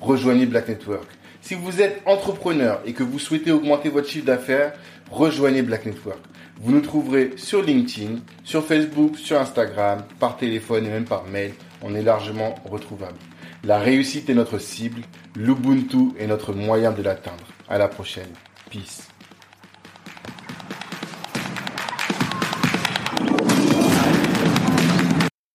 rejoignez Black Network. Si vous êtes entrepreneur et que vous souhaitez augmenter votre chiffre d'affaires, rejoignez Black Network. Vous nous trouverez sur LinkedIn, sur Facebook, sur Instagram, par téléphone et même par mail. On est largement retrouvable. La réussite est notre cible, l'Ubuntu est notre moyen de l'atteindre. À la prochaine. Peace.